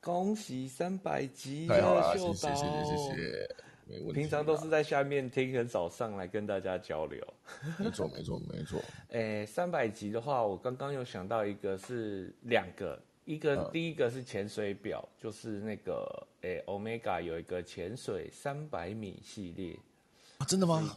S12: 恭喜三百集
S1: 太好了，
S12: 秀
S1: 谢谢，谢谢，谢谢，没问题。
S12: 平常都是在下面听，很少上来跟大家交流。
S1: 没错，没错，没错。
S12: 哎，三百集的话，我刚刚有想到一个是两个，一个、
S1: 嗯
S12: 第一个是潜水表，就是那个哎，Omega 有一个潜水三百米系列。
S1: 啊，真的吗？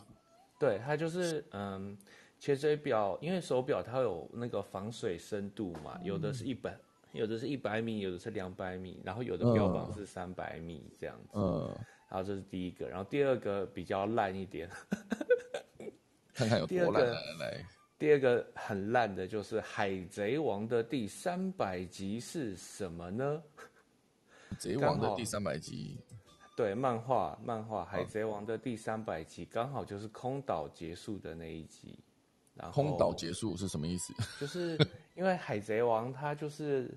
S12: 对，它就是嗯，潜水表，因为手表它有那个防水深度嘛，有的是一百，有的是一百米，有的是两百米，然后有的标榜是三百米这样子。
S1: 嗯，
S12: 然后这是第一个，然后第二个比较烂一点，
S1: 看看有多烂，
S12: 个
S1: 来。
S12: 第二个很烂的就是《海贼王》的第三百集是什么呢？
S1: 贼王的第三百集，
S12: 对，漫画漫画《海贼王》的第三百集刚好就是空岛结束的那一集。然后
S1: 空岛结束是什么意思？
S12: 就是因为海贼王它就是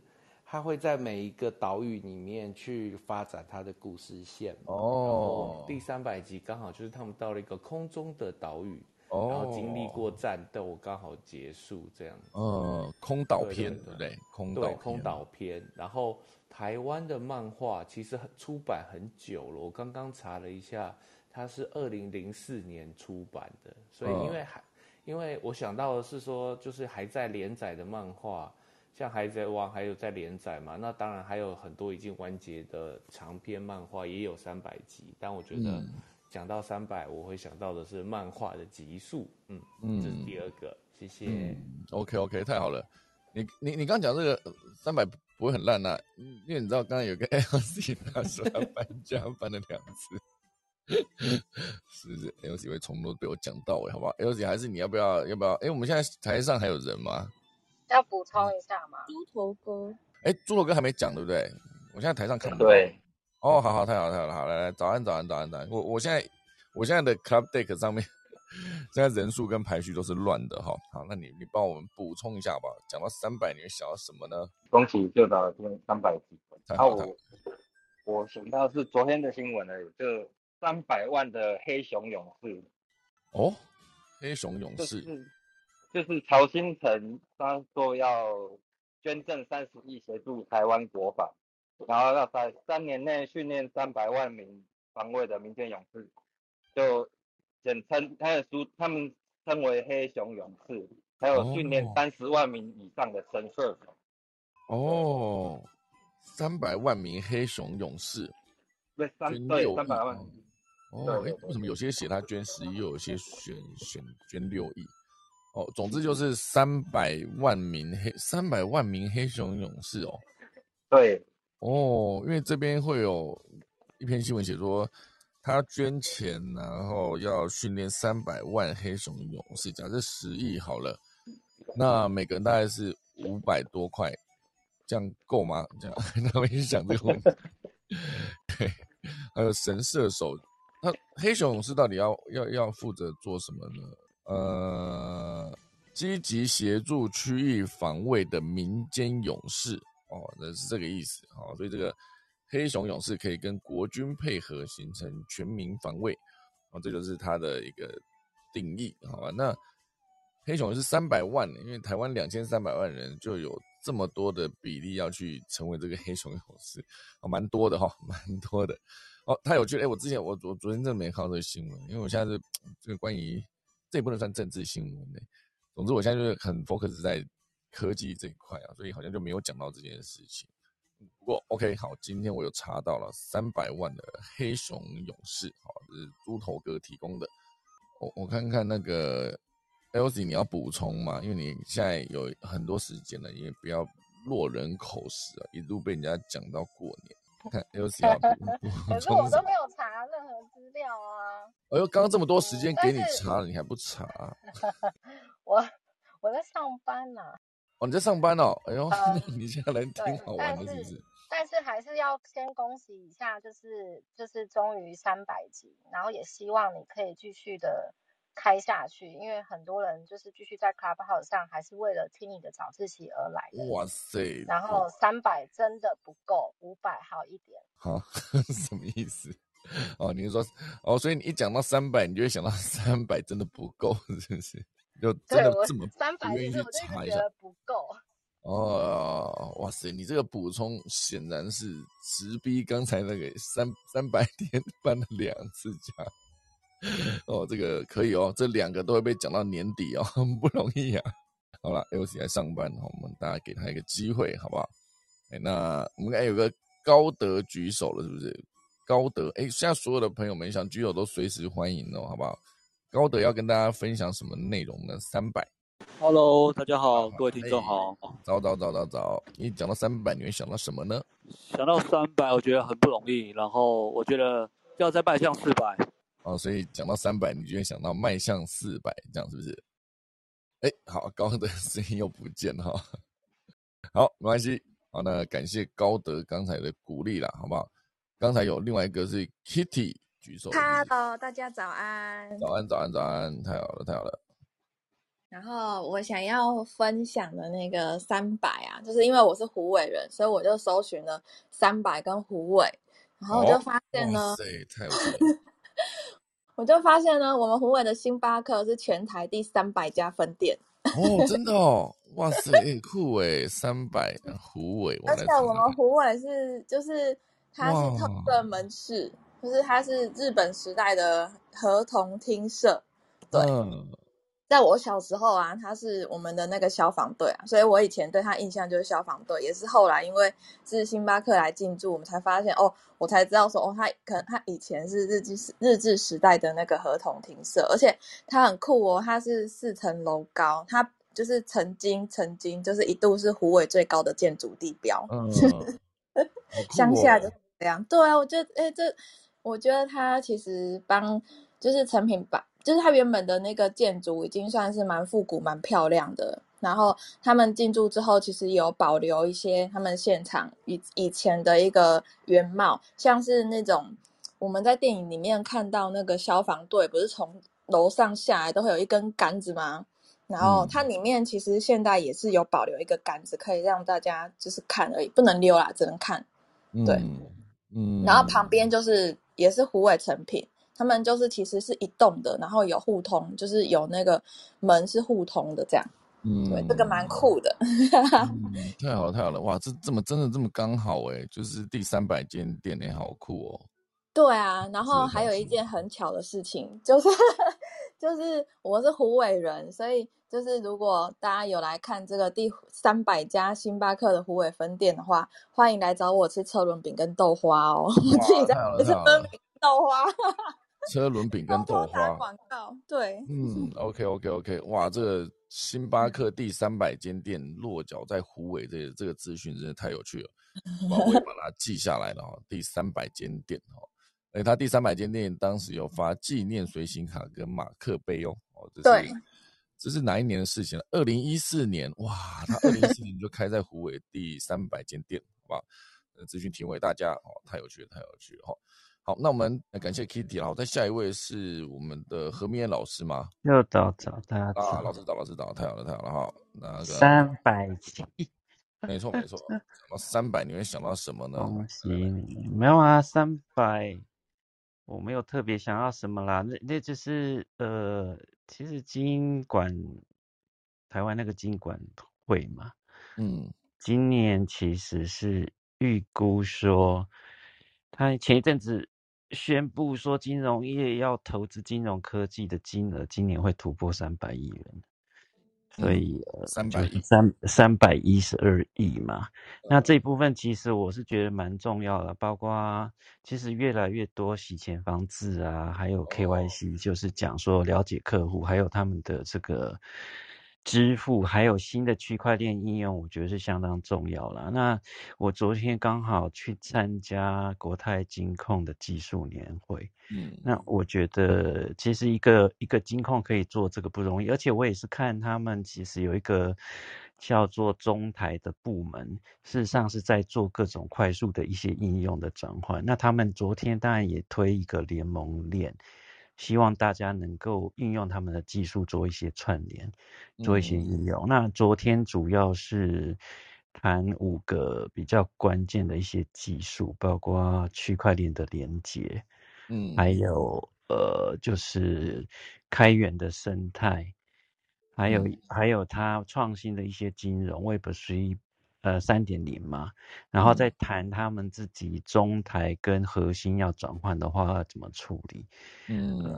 S12: 他会在每一个岛屿里面去发展他的故事线嘛。
S1: 哦
S12: 然后第三百集刚好就是他们到了一个空中的岛屿，
S1: 哦
S12: 然后经历过战斗，刚好结束这样子。
S1: 呃，空岛
S12: 对
S1: 篇，
S12: 对
S1: 对不对？空岛
S12: 对空岛篇，然后台湾的漫画其实很出版很久了，我刚刚查了一下，它是二零零四年出版的，所以因为还、因为我想到的是说，就是还在连载的漫画，像《海贼王》还有在连载嘛，那当然还有很多已经完结的长篇漫画，也有三百集，但我觉得
S1: 嗯
S12: 讲到三百，我会想到的是漫画的集数，嗯，
S1: 嗯
S12: 这是第二个，谢谢。
S1: 嗯，OK OK，太好了。你你你刚讲这个三百不会很烂呐、嗯因为你知道刚刚有个 LC 他说他搬家搬了两次，是不是 LC 会从头被我讲到尾，好不好？LC 还是你要不要要不要？哎，我们现在台上还有人吗？
S5: 要补充一下吗？
S8: 猪头哥，
S1: 哎，猪头哥还没讲对不对？我现在台上看不到。
S13: 对，
S1: 哦，好好，太好，太好了，好，来来，早安，早安，早安，早安。我我现在我现在的 Club Deck 上面，现在人数跟排序都是乱的哈。好，那你你帮我们补充一下吧。讲到三百，你会想到什么呢？
S13: 恭喜就到今三百集。啊，
S1: 太好，太好
S13: 我我想到是昨天的新闻而已，就三百万的黑熊勇士，
S1: 哦，黑熊勇士，
S13: 就是就是曹新成他说要捐赠三十亿协助台湾国防，然后要在三年内训练三百万名防卫的民间勇士，就简称他的书他们称为黑熊勇士，还有训练
S1: 哦。
S13: 三十万名以上的神射手。
S1: 哦，三百万名黑熊勇士，
S13: 对，三对三百万，
S1: 哦，哎为什么有些写他捐十亿，又有些选选捐六亿？哦，总之就是三百万名黑三百万名黑熊勇士哦。
S13: 对，
S1: 哦，因为这边会有一篇新闻写说，他捐钱，然后要训练三百万黑熊勇士，假设十亿好了，那每个人大概是五百多块，这样够吗？这样他们一直想这个问题。对，还有神射手，那黑熊勇士到底要要要负责做什么呢？呃，积极协助区域防卫的民间勇士哦，那是这个意思哦。所以这个黑熊勇士可以跟国军配合，形成全民防卫哦，这就是它的一个定义，好吧？那黑熊是三百万，因为台湾两千三百万人就有这么多的比例要去成为这个黑熊勇士，哦，蛮多的哈、蛮多的。哦，太有趣了！哎，我之前我我昨天真的没看到这个新闻，因为我现在是这个关于这也不能算政治新闻呢。总之，我现在就是很 focus 在科技这一块啊，所以好像就没有讲到这件事情。不过 OK，好，今天我有查到了三百万的黑熊勇士，好，是猪头哥提供的。我我看看那个 Elsie，你要补充吗？因为你现在有很多时间了，也不要落人口实啊，一路被人家讲到过年。看 Elsie 要补 充
S5: 可是我都没？有查任何资料啊。
S1: 哎呦，刚刚这么多时间给你查了，你还不查？
S5: 我我在上班啊、
S1: 哦，你在上班哦？哎呦，
S5: 呃
S1: 你现在来
S5: 对
S1: 听好玩的，是不
S5: 是
S1: 是？
S5: 但是还是要先恭喜一下，就是就是终于三百集，然后也希望你可以继续的开下去，因为很多人就是继续在 Clubhouse 上，还是为了听你的早自习而来的。
S1: 哇塞！
S5: 然后三百真的不够，五百好一点。
S1: 好，什么意思？哦，你是说哦，所以你一讲到三百，你就会想到三百真的不够，是不是？就真的这么
S5: 三百，
S1: 不愿意去查一下
S5: 觉得不够。
S1: 哦，哇塞，你这个补充显然是直逼刚才那个三三百天 搬了两次家。哦，这个可以哦，这两个都会被讲到年底哦，很 不容易啊。好了，L C 来上班，我们大家给他一个机会，好不好？哎，那我们刚才有个高德举手了，是不是？高德，哎，现在所有的朋友们想举手都随时欢迎哦，好不好？高德要跟大家分享什么内容呢？三百。
S14: Hello，大家好，各位听众好。
S1: 早早早早早，你讲到三百，你会想到什么呢？
S14: 想到三百，我觉得很不容易，然后我觉得要再迈向四百。
S1: 哦，所以讲到三百，你就会想到迈向四百，这样是不是？哎，好，高德声音又不见了哈。好，没关系。好，那感谢高德刚才的鼓励啦，好不好？刚才有另外一个是 Kitty 举手。
S15: Hello，大家早安。
S1: 早安，早安，早安！太好了，太好了。
S15: 然后我想要分享的那个三百啊，就是因为我是虎尾人，所以我就搜寻了三百跟虎尾，然后我就发现呢，
S1: 哇塞，太有趣了。
S15: 我就发现呢，我们虎尾的星巴克是全台第三百家分店，
S1: 哦，真的哦，哇塞，很酷哎，三百虎尾，
S15: 而且我们虎尾是就是它是特
S1: 哇
S15: 色门市，就是它是日本时代的合同厅舍，对。
S1: 嗯，
S15: 在我小时候啊，他是我们的那个消防队啊，所以我以前对他印象就是消防队，也是后来因为是星巴克来进驻，我们才发现哦，我才知道说哦，他可能他以前是日治时日治时代的那个合同停社，而且他很酷哦，他是四层楼高，他就是曾经曾经就是一度是湖尾最高的建筑地标，
S1: 嗯，
S15: 乡下就是这样。对啊，我觉得，哎，这我觉得他其实帮就是成品把，就是它原本的那个建筑已经算是蛮复古、蛮漂亮的。然后他们进驻之后，其实有保留一些他们现场以以前的一个原貌，像是那种我们在电影里面看到那个消防队，不是从楼上下来都会有一根杆子吗？然后
S1: 嗯
S15: 它里面其实现在也是有保留一个杆子，可以让大家就是看而已，不能溜啦，只能看。对
S1: 嗯嗯，
S15: 然后旁边就是也是虎尾成品，他们就是其实是一栋的，然后有互通，就是有那个门是互通的这样。
S1: 嗯，
S15: 对，这个蛮酷的。
S1: 嗯，太好了，太好了，哇，这这么真的这么刚好哎，就是第三百间店哎，好酷哦。
S15: 对啊，然后还有一件很巧的事情，就是 就是我是湖尾人，所以就是如果大家有来看这个第三百家星巴克的湖尾分店的话，欢迎来找我吃车轮饼跟豆花哦。我自己在吃车
S1: 太好了
S15: 轮饼豆花，
S1: 车轮饼跟豆
S15: 打
S1: 花，
S15: 广告。对，
S1: 嗯，OK OK OK，哇，这个星巴克第三百间店落脚在虎尾，这个这个资讯真的太有趣了，我也把它记下来了哈。第三百间店哈，而且它第三百间店当时有发纪念随行卡跟马克杯哦，哦，这
S15: 对
S1: 是这是哪一年的事情了？二零一四年，哇，他二零一四年就开在虎尾第三百间店，好吧？呃，资讯提供给大家哦，太有趣了，太有趣了哈。好，那我们感谢 Kitty 好，再下一位是我们的何明燕老师吗？
S16: 又早早大家
S1: 啊，
S16: 早，
S1: 老师早，老师早，太好了，太好了哈。那个
S16: 三百七，
S1: 没错没错，讲到三百，你会想到什么呢？
S16: 恭喜你！没有啊，三百，我没有特别想要什么啦，那那就是呃，其实金管台湾那个金管会嘛，
S1: 嗯
S16: 今年其实是预估说，他前一阵子宣布说，金融业要投资金融科技的金额今年会突破三百亿元，所以、呃
S1: 300
S16: 就是
S1: 亿。
S16: 三三百一十二亿嘛。那这一部分其实我是觉得蛮重要的，包括其实越来越多洗钱防治啊，还有 KYC，就是讲说了解客户，还有他们的这个支付，还有新的区块链应用，我觉得是相当重要了。那我昨天刚好去参加国泰金控的技术年会，
S1: 嗯
S16: 那我觉得其实一个一个金控可以做这个不容易，而且我也是看他们其实有一个叫做中台的部门，事实上是在做各种快速的一些应用的转换。那他们昨天当然也推一个联盟链，希望大家能够运用他们的技术做一些串联，做一些
S1: 嗯
S16: 应用。那昨天主要是谈五个比较关键的一些技术，包括区块链的连接。
S1: 嗯
S16: 还有呃，就是开源的生态，还有、
S1: 嗯
S16: 还有它创新的一些金融 Web 3呃三点零嘛，然后
S1: 嗯
S16: 再谈他们自己中台跟核心要转换的话要怎么处理。呃，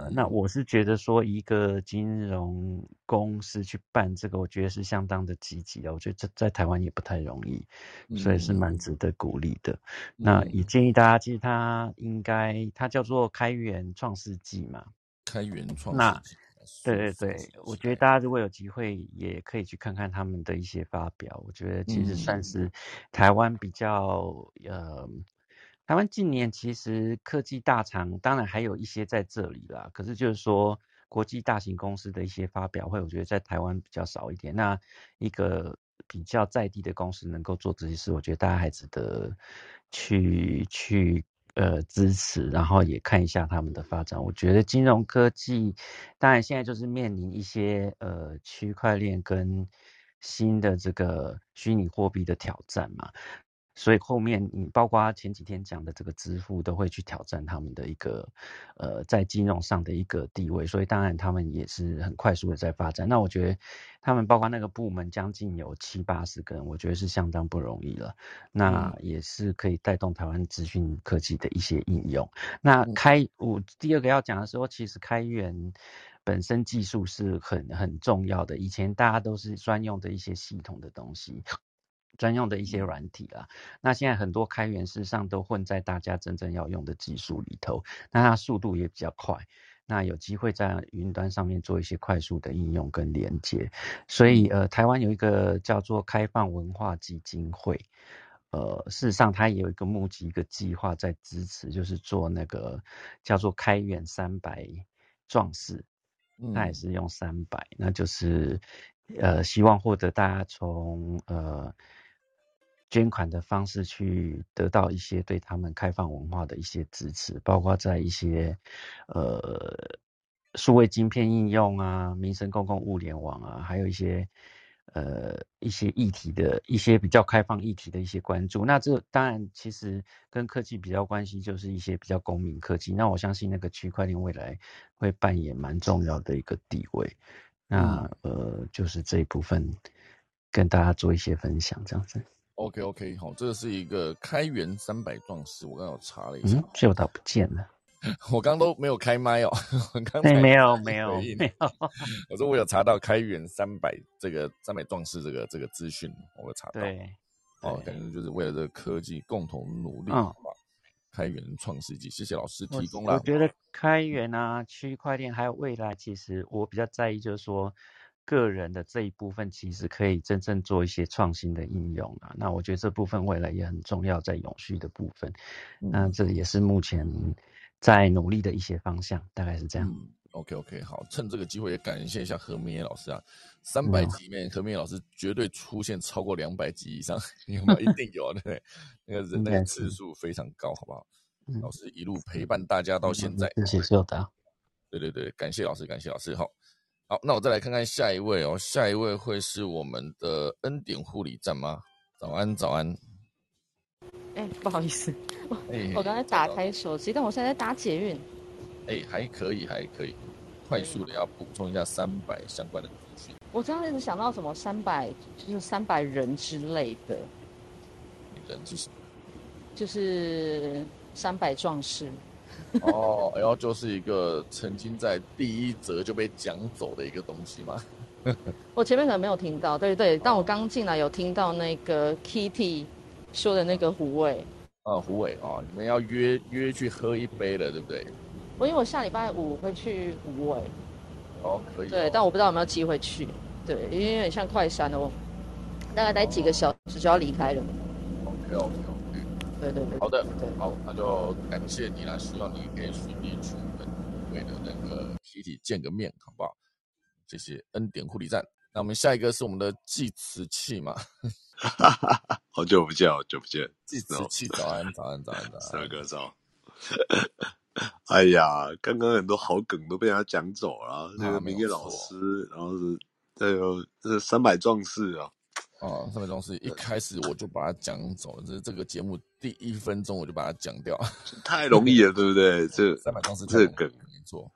S1: 嗯
S16: 那我是觉得说一个金融公司去办这个，我觉得是相当的积极的。我觉得这在台湾也不太容易，所以是蛮
S1: 嗯
S16: 值得鼓励的。那也
S1: 嗯，
S16: 建议大家，其实它应该它叫做开源创世纪嘛。
S1: 开源创世
S16: 那
S1: 纪，
S16: 对对对，我觉得大家如果有机会，也可以去看看他们的一些发表。我觉得其实算
S1: 嗯
S16: 是台湾比较呃，台湾近年其实科技大厂当然还有一些在这里啦，可是就是说国际大型公司的一些发表会，我觉得在台湾比较少一点。那一个比较在地的公司能够做这些事，我觉得大家还值得去去呃支持，然后也看一下他们的发展。我觉得金融科技，当然现在就是面临一些呃区块链跟新的这个虚拟货币的挑战嘛。所以后面你包括前几天讲的这个支付，都会去挑战他们的一个呃在金融上的一个地位，所以当然他们也是很快速的在发展。那我觉得他们包括那个部门将近有七八十个人，我觉得是相当不容易了。那也是可以带动台湾资讯科技的一些应用。那
S1: 嗯
S16: 开我第二个要讲的时候，其实开源。本身技术是很很重要的，以前大家都是专用的一些系统的东西，专用的一些软体啦。那现在很多开源事实上都混在大家真正要用的技术里头，那它速度也比较快。那有机会在云端上面做一些快速的应用跟连接，所以呃，台湾有一个叫做开放文化基金会，呃，事实上它也有一个募集一个计划在支持，就是做那个叫做开源三百壮士，那也
S1: 嗯
S16: 是用三百，那就是呃，希望获得大家从呃捐款的方式去得到一些对他们开放文化的一些支持，包括在一些呃数位晶片应用啊、民生公共物联网啊，还有一些呃一些议题的一些比较开放议题的一些关注。那这当然其实跟科技比较关系，就是一些比较公民科技。那我相信那个区块链未来会扮演蛮重要的一个地位。那
S1: 嗯
S16: 呃，就是这一部分跟大家做一些分享，这样子。
S1: ，OK OK，好，这是一个开源三百壮士，我刚刚有查了一下
S16: 嗯，，秀导不见了。
S1: 我刚刚都没有开麦哦，
S16: 没有
S1: 才
S16: 没有 没有。
S1: 我说我有查到开源三百这个三百壮士这个这个资讯，我有查到。
S16: 对，
S1: 哦，感觉就是为了这个科技共同努力，
S16: 嗯
S1: 好吧？开源创世纪，谢谢老师提供了。
S16: 我觉得开源啊、区块链还有未来，其实我比较在意，就是说个人的这一部分，其实可以真正做一些创新的应用啊。那我觉得这部分未来也很重要，在永续的部分。那
S1: 嗯
S16: 这也是目前在努力的一些方向，大概是这样。
S1: 嗯，OK OK，好，趁这个机会也感谢一下何明野老师啊，三百集里面何明野老师绝对出现超过两百集以上，有没有？一定有，对不对？那个人那个
S16: 应该是
S1: 次数非常高，好不好？
S16: 嗯
S1: 老师一路陪伴大家到现在，
S16: 谢谢秀导。
S1: 对对对，感谢老师，感谢老师。好，好，那我再来看看下一位哦，下一位会是我们的恩典护理站吗？早安，早安。
S17: 哎、不好意思，我刚才打开手机，但我现在在打捷运。
S1: 哎，还可以，还可以，快速的要补充一下三百相关的资讯。
S17: 我刚刚一直想到什么三百，就是三百人之类的，
S1: 人是什么？
S17: 就是三百壮士。
S1: 哦，然后就是一个曾经在第一折就被讲走的一个东西嘛。
S17: 我前面可能没有听到，对对，但我刚进来有听到那个 Kitty 说的那个胡伟。
S1: 啊，胡伟啊，你们要约约去喝一杯了，对不对？
S17: 我因为我下礼拜五会去胡伟，
S1: 哦，可以哦。
S17: 对，但我不知道有没有机会去。对，因为有点像快闪哦，大概待几个小时就要离开了。
S1: OK OK OK。
S17: 对对对。
S1: 好的，好，那就感谢你啦，希望你可以顺利去跟胡伟的那个 Kitty 见个面，好不好？谢谢恩典护理站。那我们下一个是我们的计词器嘛？
S11: 好久不见，好久不见。
S1: 计词器，早安，早安，早安，早安。
S11: 三哥早。哎呀，刚刚很多好梗都被他讲走了，那个明月老师，然后是再有这三百壮士啊。
S1: 哦，三百壮士一开始我就把它讲走了，这是这个节目第一分钟我就把它讲掉，
S11: 太容易了，对不对？这
S1: 三百壮士
S11: 这个梗，
S1: 没错。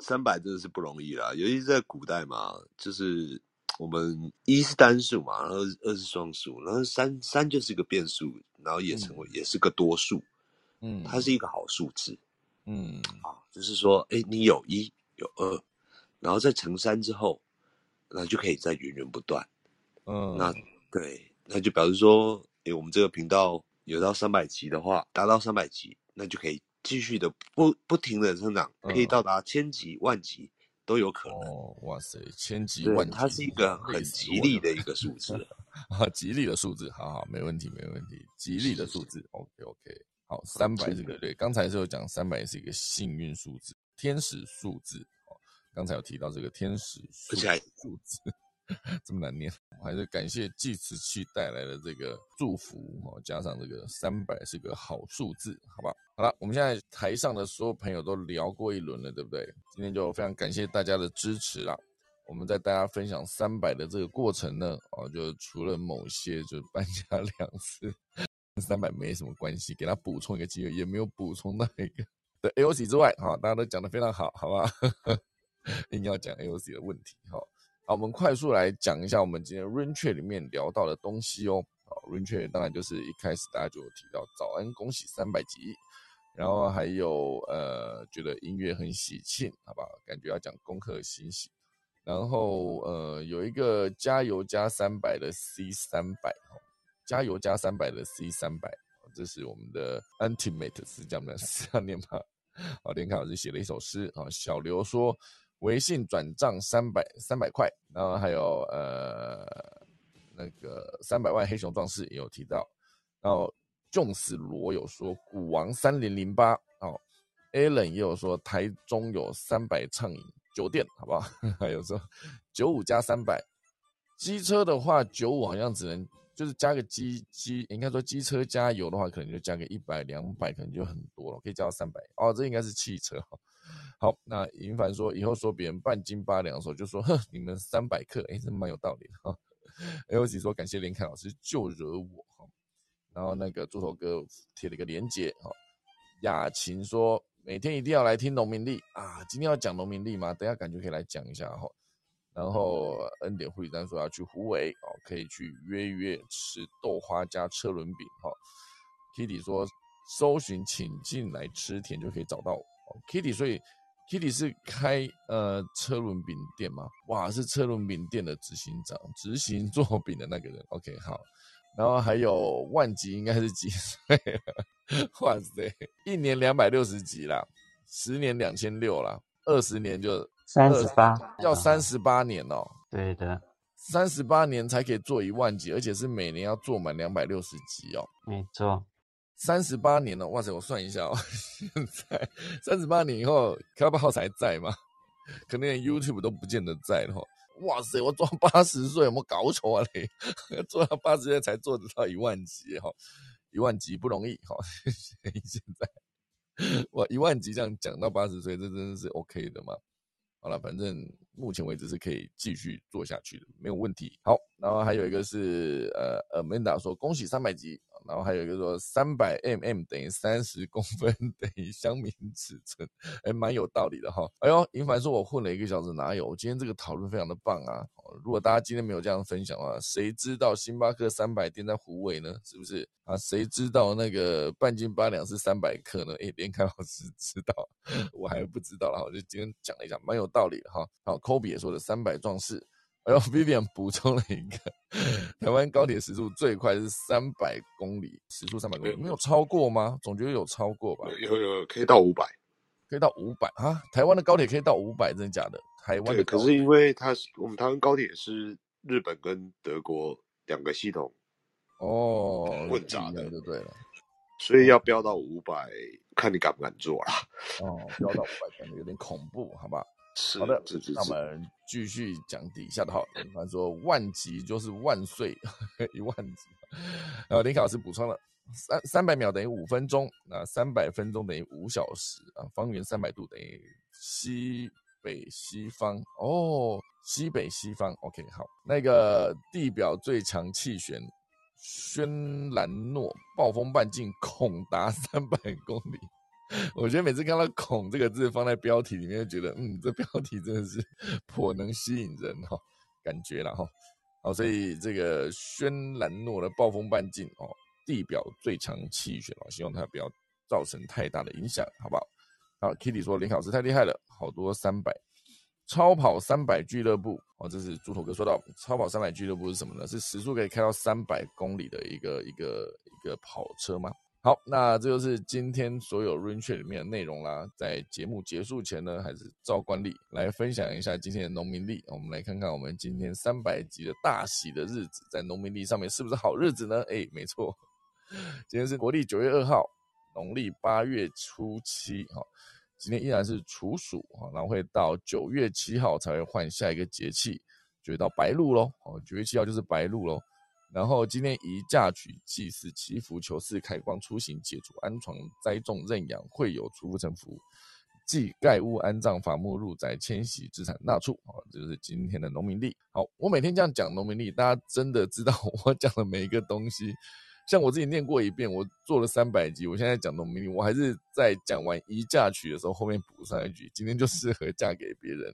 S11: 三百真的是不容易啦，尤其是在古代嘛，就是我们一是单数嘛，然后二是双数，然后三三就是一个变数，然后也成为、也是个多数，
S1: 嗯
S11: 它是一个好数字
S1: 嗯
S11: 啊，就是说，哎，你有一有二，然后再乘三之后，那就可以再源源不断。
S1: 嗯，
S11: 那对，那就表示说，诶，我们这个频道有到三百集的话，达到三百集，那就可以继续的不不停的增长，可以
S1: 嗯。
S11: 到达千集、万集都有可能。
S1: 哦，哇塞，千级万，级，
S11: 它是一个很吉利的一个数字。
S1: 啊，吉利的数字，好好，没问题，没问题，吉利的数字，OK OK，好，三百这个对，刚才是有讲三百是一个幸运数字，天使数字，哦，刚才有提到这个天使数
S11: 而且还
S1: 数字，这么难念，我还是感谢计时器带来的这个祝福哦，加上这个三百是个好数字，好吧？好了，我们现在台上的所有朋友都聊过一轮了，对不对？今天就非常感谢大家的支持啦。我们在大家分享三百的这个过程呢，哦，就除了某些就是搬家两次，三百没什么关系，给他补充一个机会，也没有补充到一个的 AOC 之外，哈、大家都讲得非常好，好吧？硬要讲 AOC 的问题，哈、好，我们快速来讲一下我们今天 Rain Chat 里面聊到的东西哦。好，Rain Chat 当然就是一开始大家就有提到早安，恭喜三百集，然后还有呃，觉得音乐很喜庆，好不好？感觉要讲功课欣喜。然后呃，有一个加油加三百的 C 三百哦，加油加三百的 C 三百，这是我们的 Ultimate 是这样的，是这样念吗？好，连凯老师写了一首诗啊，小刘说微信转账三百三百块，然后还有呃那个三百万黑熊壮士也有提到，然后 Jones 罗有说股王三零零八哦，Allen 也有说台中有三百畅饮酒店，好不好？还有说九五加三百，机车的话九五好像只能就是加个机机，应该说机车加油的话，可能就加个一百两百，可能就很多了，可以加到三百哦。这应该是汽车。好，那银凡说以后说别人半斤八两的时候，就说哼，你们三百克，哎，这蛮有道理的哈。L C 说感谢连凯老师就惹我哈，然后那个猪头哥贴了一个连接哈。雅琴说每天一定要来听农民历啊，今天要讲农民历吗？等下感觉可以来讲一下哈。然后恩典护理站说要去湖尾哦，可以去约约吃豆花加车轮饼哈。Kitty 说搜寻请进来吃甜就可以找到我。哦 Kitty 所以 Kitty 是开呃车轮饼店吗？哇，是车轮饼店的执行长，执行做饼的那个人。OK 好，然后还有万吉应该是几岁了？哇塞，一年两百六十集啦，十年两千六啦，二十年就
S16: 三十八
S1: 要三十八年哦。
S16: 对的，
S1: 三十八年才可以做一万集，而且是每年要做满两百六十集哦。
S16: 没错。
S1: 三十八年了，哇塞！我算一下哦，现在三十八年以后，Clubhouse 还在吗？可能连 YouTube 都不见得在了哈。哇塞！我做到八十岁，有没有搞错啊嘞？做到八十岁才做得到一万集哈，一万集不容易哈。现在哇，一万集这样讲到八十岁，这真的是 OK 的吗？好了，反正目前为止是可以继续做下去的，没有问题。好，然后还有一个是呃，Amanda 说恭喜三百集，然后还有一个说三百 mm 等于三十公分 等于香米尺寸，哎，蛮有道理的哈。哎呦，银凡说我混了一个小时，哪有？今天这个讨论非常的棒啊！如果大家今天没有这样分享的话，谁知道星巴克三百店在湖尾呢？是不是啊？谁知道那个半斤八两是三百克呢？哎，连凯老师知道，我还不知道啦。我就今天讲了一下，蛮有道理的哈。好，Kobe 也说的三百壮士。哎呦，Vivian 补充了一个，台湾高铁时速最快是三百公里，时速三百公里，没有超过吗？总觉得有超过吧？
S11: 有有可以到五百，
S1: 可以到五百啊！台湾的高铁可以到五百，真的假的？台湾的
S11: 对，可是因为它是我们台湾高铁是日本跟德国两个系统
S1: 哦
S11: 混杂的，
S1: 就对了，
S11: 所以要飙到五百，看你敢不敢做啦。
S1: 哦，飙到五百感觉有点恐怖，好吧？
S11: 是
S1: 好的那我们继续讲底下的哈。他说万级就是万岁，一万级。然后林老师补充了三三百秒等于五分钟，那三百分钟等于五小时啊，方圆三百度等于西北西方哦，西北西方。OK，好，那个地表最强气旋轩兰诺暴风半径恐达三百公里。我觉得每次看到“孔”这个字放在标题里面，就觉得嗯，这标题真的是 颇能吸引人哈、感觉了哈。好，所以这个轩兰诺的暴风半径哦，地表最强气旋哦，希望它不要造成太大的影响，好不好？好，Kitty 说林老师太厉害了，好多三百。超跑三百俱乐部哦，这是猪头哥说到，超跑三百俱乐部是什么呢？是时速可以开到三百公里的一个一个一个跑车吗？好，那这就是今天所有 Rain Chat 里面的内容啦。在节目结束前呢，还是照惯例来分享一下今天的农民历。我们来看看我们今天三百集的大喜的日子，在农民历上面是不是好日子呢？哎，没错，今天是国历九月二号，农历八月初七，哈。今天依然是处暑啊，然后会到九月七号才会换下一个节气，就会到白露喽。哦，九月七号就是白露喽。然后今天宜嫁娶、祭祀、祈福、求事、开光、出行、解除、安床、栽种、认养、会有、出福、成福、祭盖屋、安葬、伐木、入宅、迁徙、资产纳畜。好，这就是今天的农民历。好，我每天这样讲农民历，大家真的知道 我讲的每一个东西。像我自己念过一遍，我做了三百集，我现在讲农民历，我还是在讲完宜嫁娶的时候后面补上一句：今天就适合嫁给别人。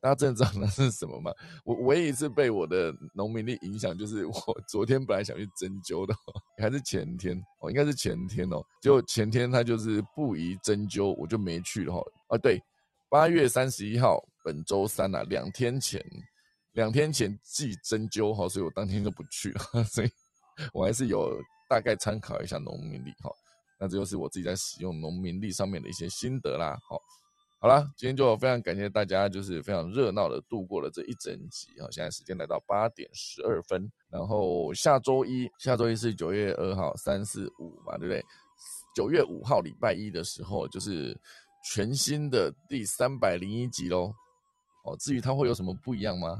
S1: 大家真的知道那是什么吗？我唯一一次被我的农民历影响，就是 我昨天本来想去针灸的，还是前天哦，应该是前天哦，就前天他就是不宜针灸，我就没去了哈。啊，对，八月三十一号，本周三啊，两天前，两天前忌针灸哈，所以我当天就不去了，所以。我还是有大概参考一下农民历哈，那这就是我自己在使用农民历上面的一些心得啦。好，好了，今天就非常感谢大家，就是非常热闹的度过了这一整集啊。现在时间来到八点十二分，然后下周一，下周一是九月二号，三四五嘛，对不对？九月五号礼拜一的时候，就是全新的第三百零一集喽。哦，至于它会有什么不一样吗？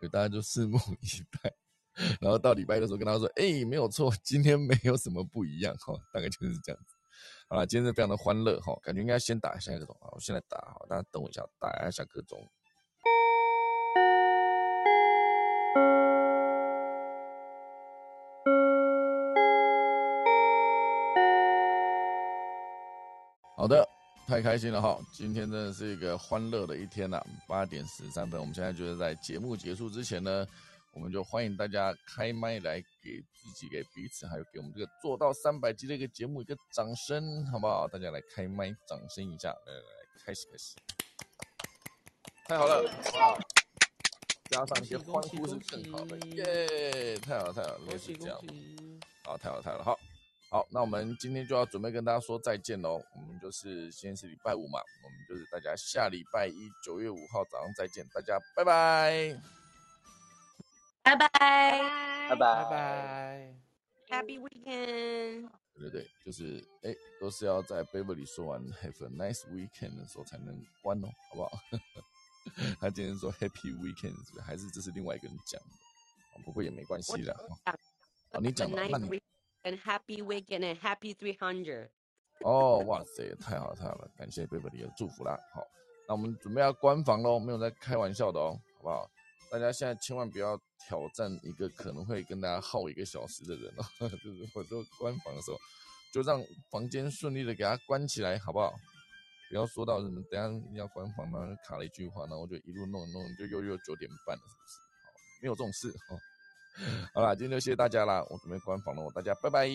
S1: 所以大家就拭目以待。然后到礼拜的时候跟他说：“哎，没有错，今天没有什么不一样哈，大概就是这样子。好了，今天是非常的欢乐哈，感觉应该先打一下个钟啊，我现在打哈，大家等我一下，打一下各种。好的，太开心了哈，今天真的是一个欢乐的一天呐。八点十三分，我们现在就是在节目结束之前呢。”我们就欢迎大家开麦来给自己、给彼此，还有给我们这个做到三百集的一个节目一个掌声，好不好？大家来开麦，掌声一下，来来来，开始开始，太好了，哇！加上一些欢呼是更好的，耶！太好了，太好了，类似这样，好，太好了，太好了，好，好，那我们今天就要准备跟大家说再见喽。我们就是今天是礼拜五嘛，我们就是大家下礼拜一九月五号早上再见，大家拜拜。
S6: 拜拜，
S13: 拜拜，
S12: 拜拜
S6: ，Happy Weekend。
S1: 对对对，就是哎，都是要在 Beverly 说完 Have a nice weekend 的时候才能关哦，好不好？他今天说 Happy Weekend，还是这是另外一个人讲的？不过也没关系的。哦，你讲的，那你
S6: Happy Weekend and Happy Three Hundred。
S1: 哦，哇塞，太好了太好了，感谢 Beverly 的祝福啦。好，那我们准备要关房喽，没有在开玩笑的哦，好不好？大家现在千万不要挑战一个可能会跟大家耗一个小时的人哦，就是或者关房的时候，就让房间顺利的给他关起来，好不好？不要说到什么等下要关房嘛，卡了一句话，然后就一路弄弄，就又又九点半了，是不是？好，没有这种事哦。好啦，今天就谢谢大家啦，我准备关房了，大家拜拜。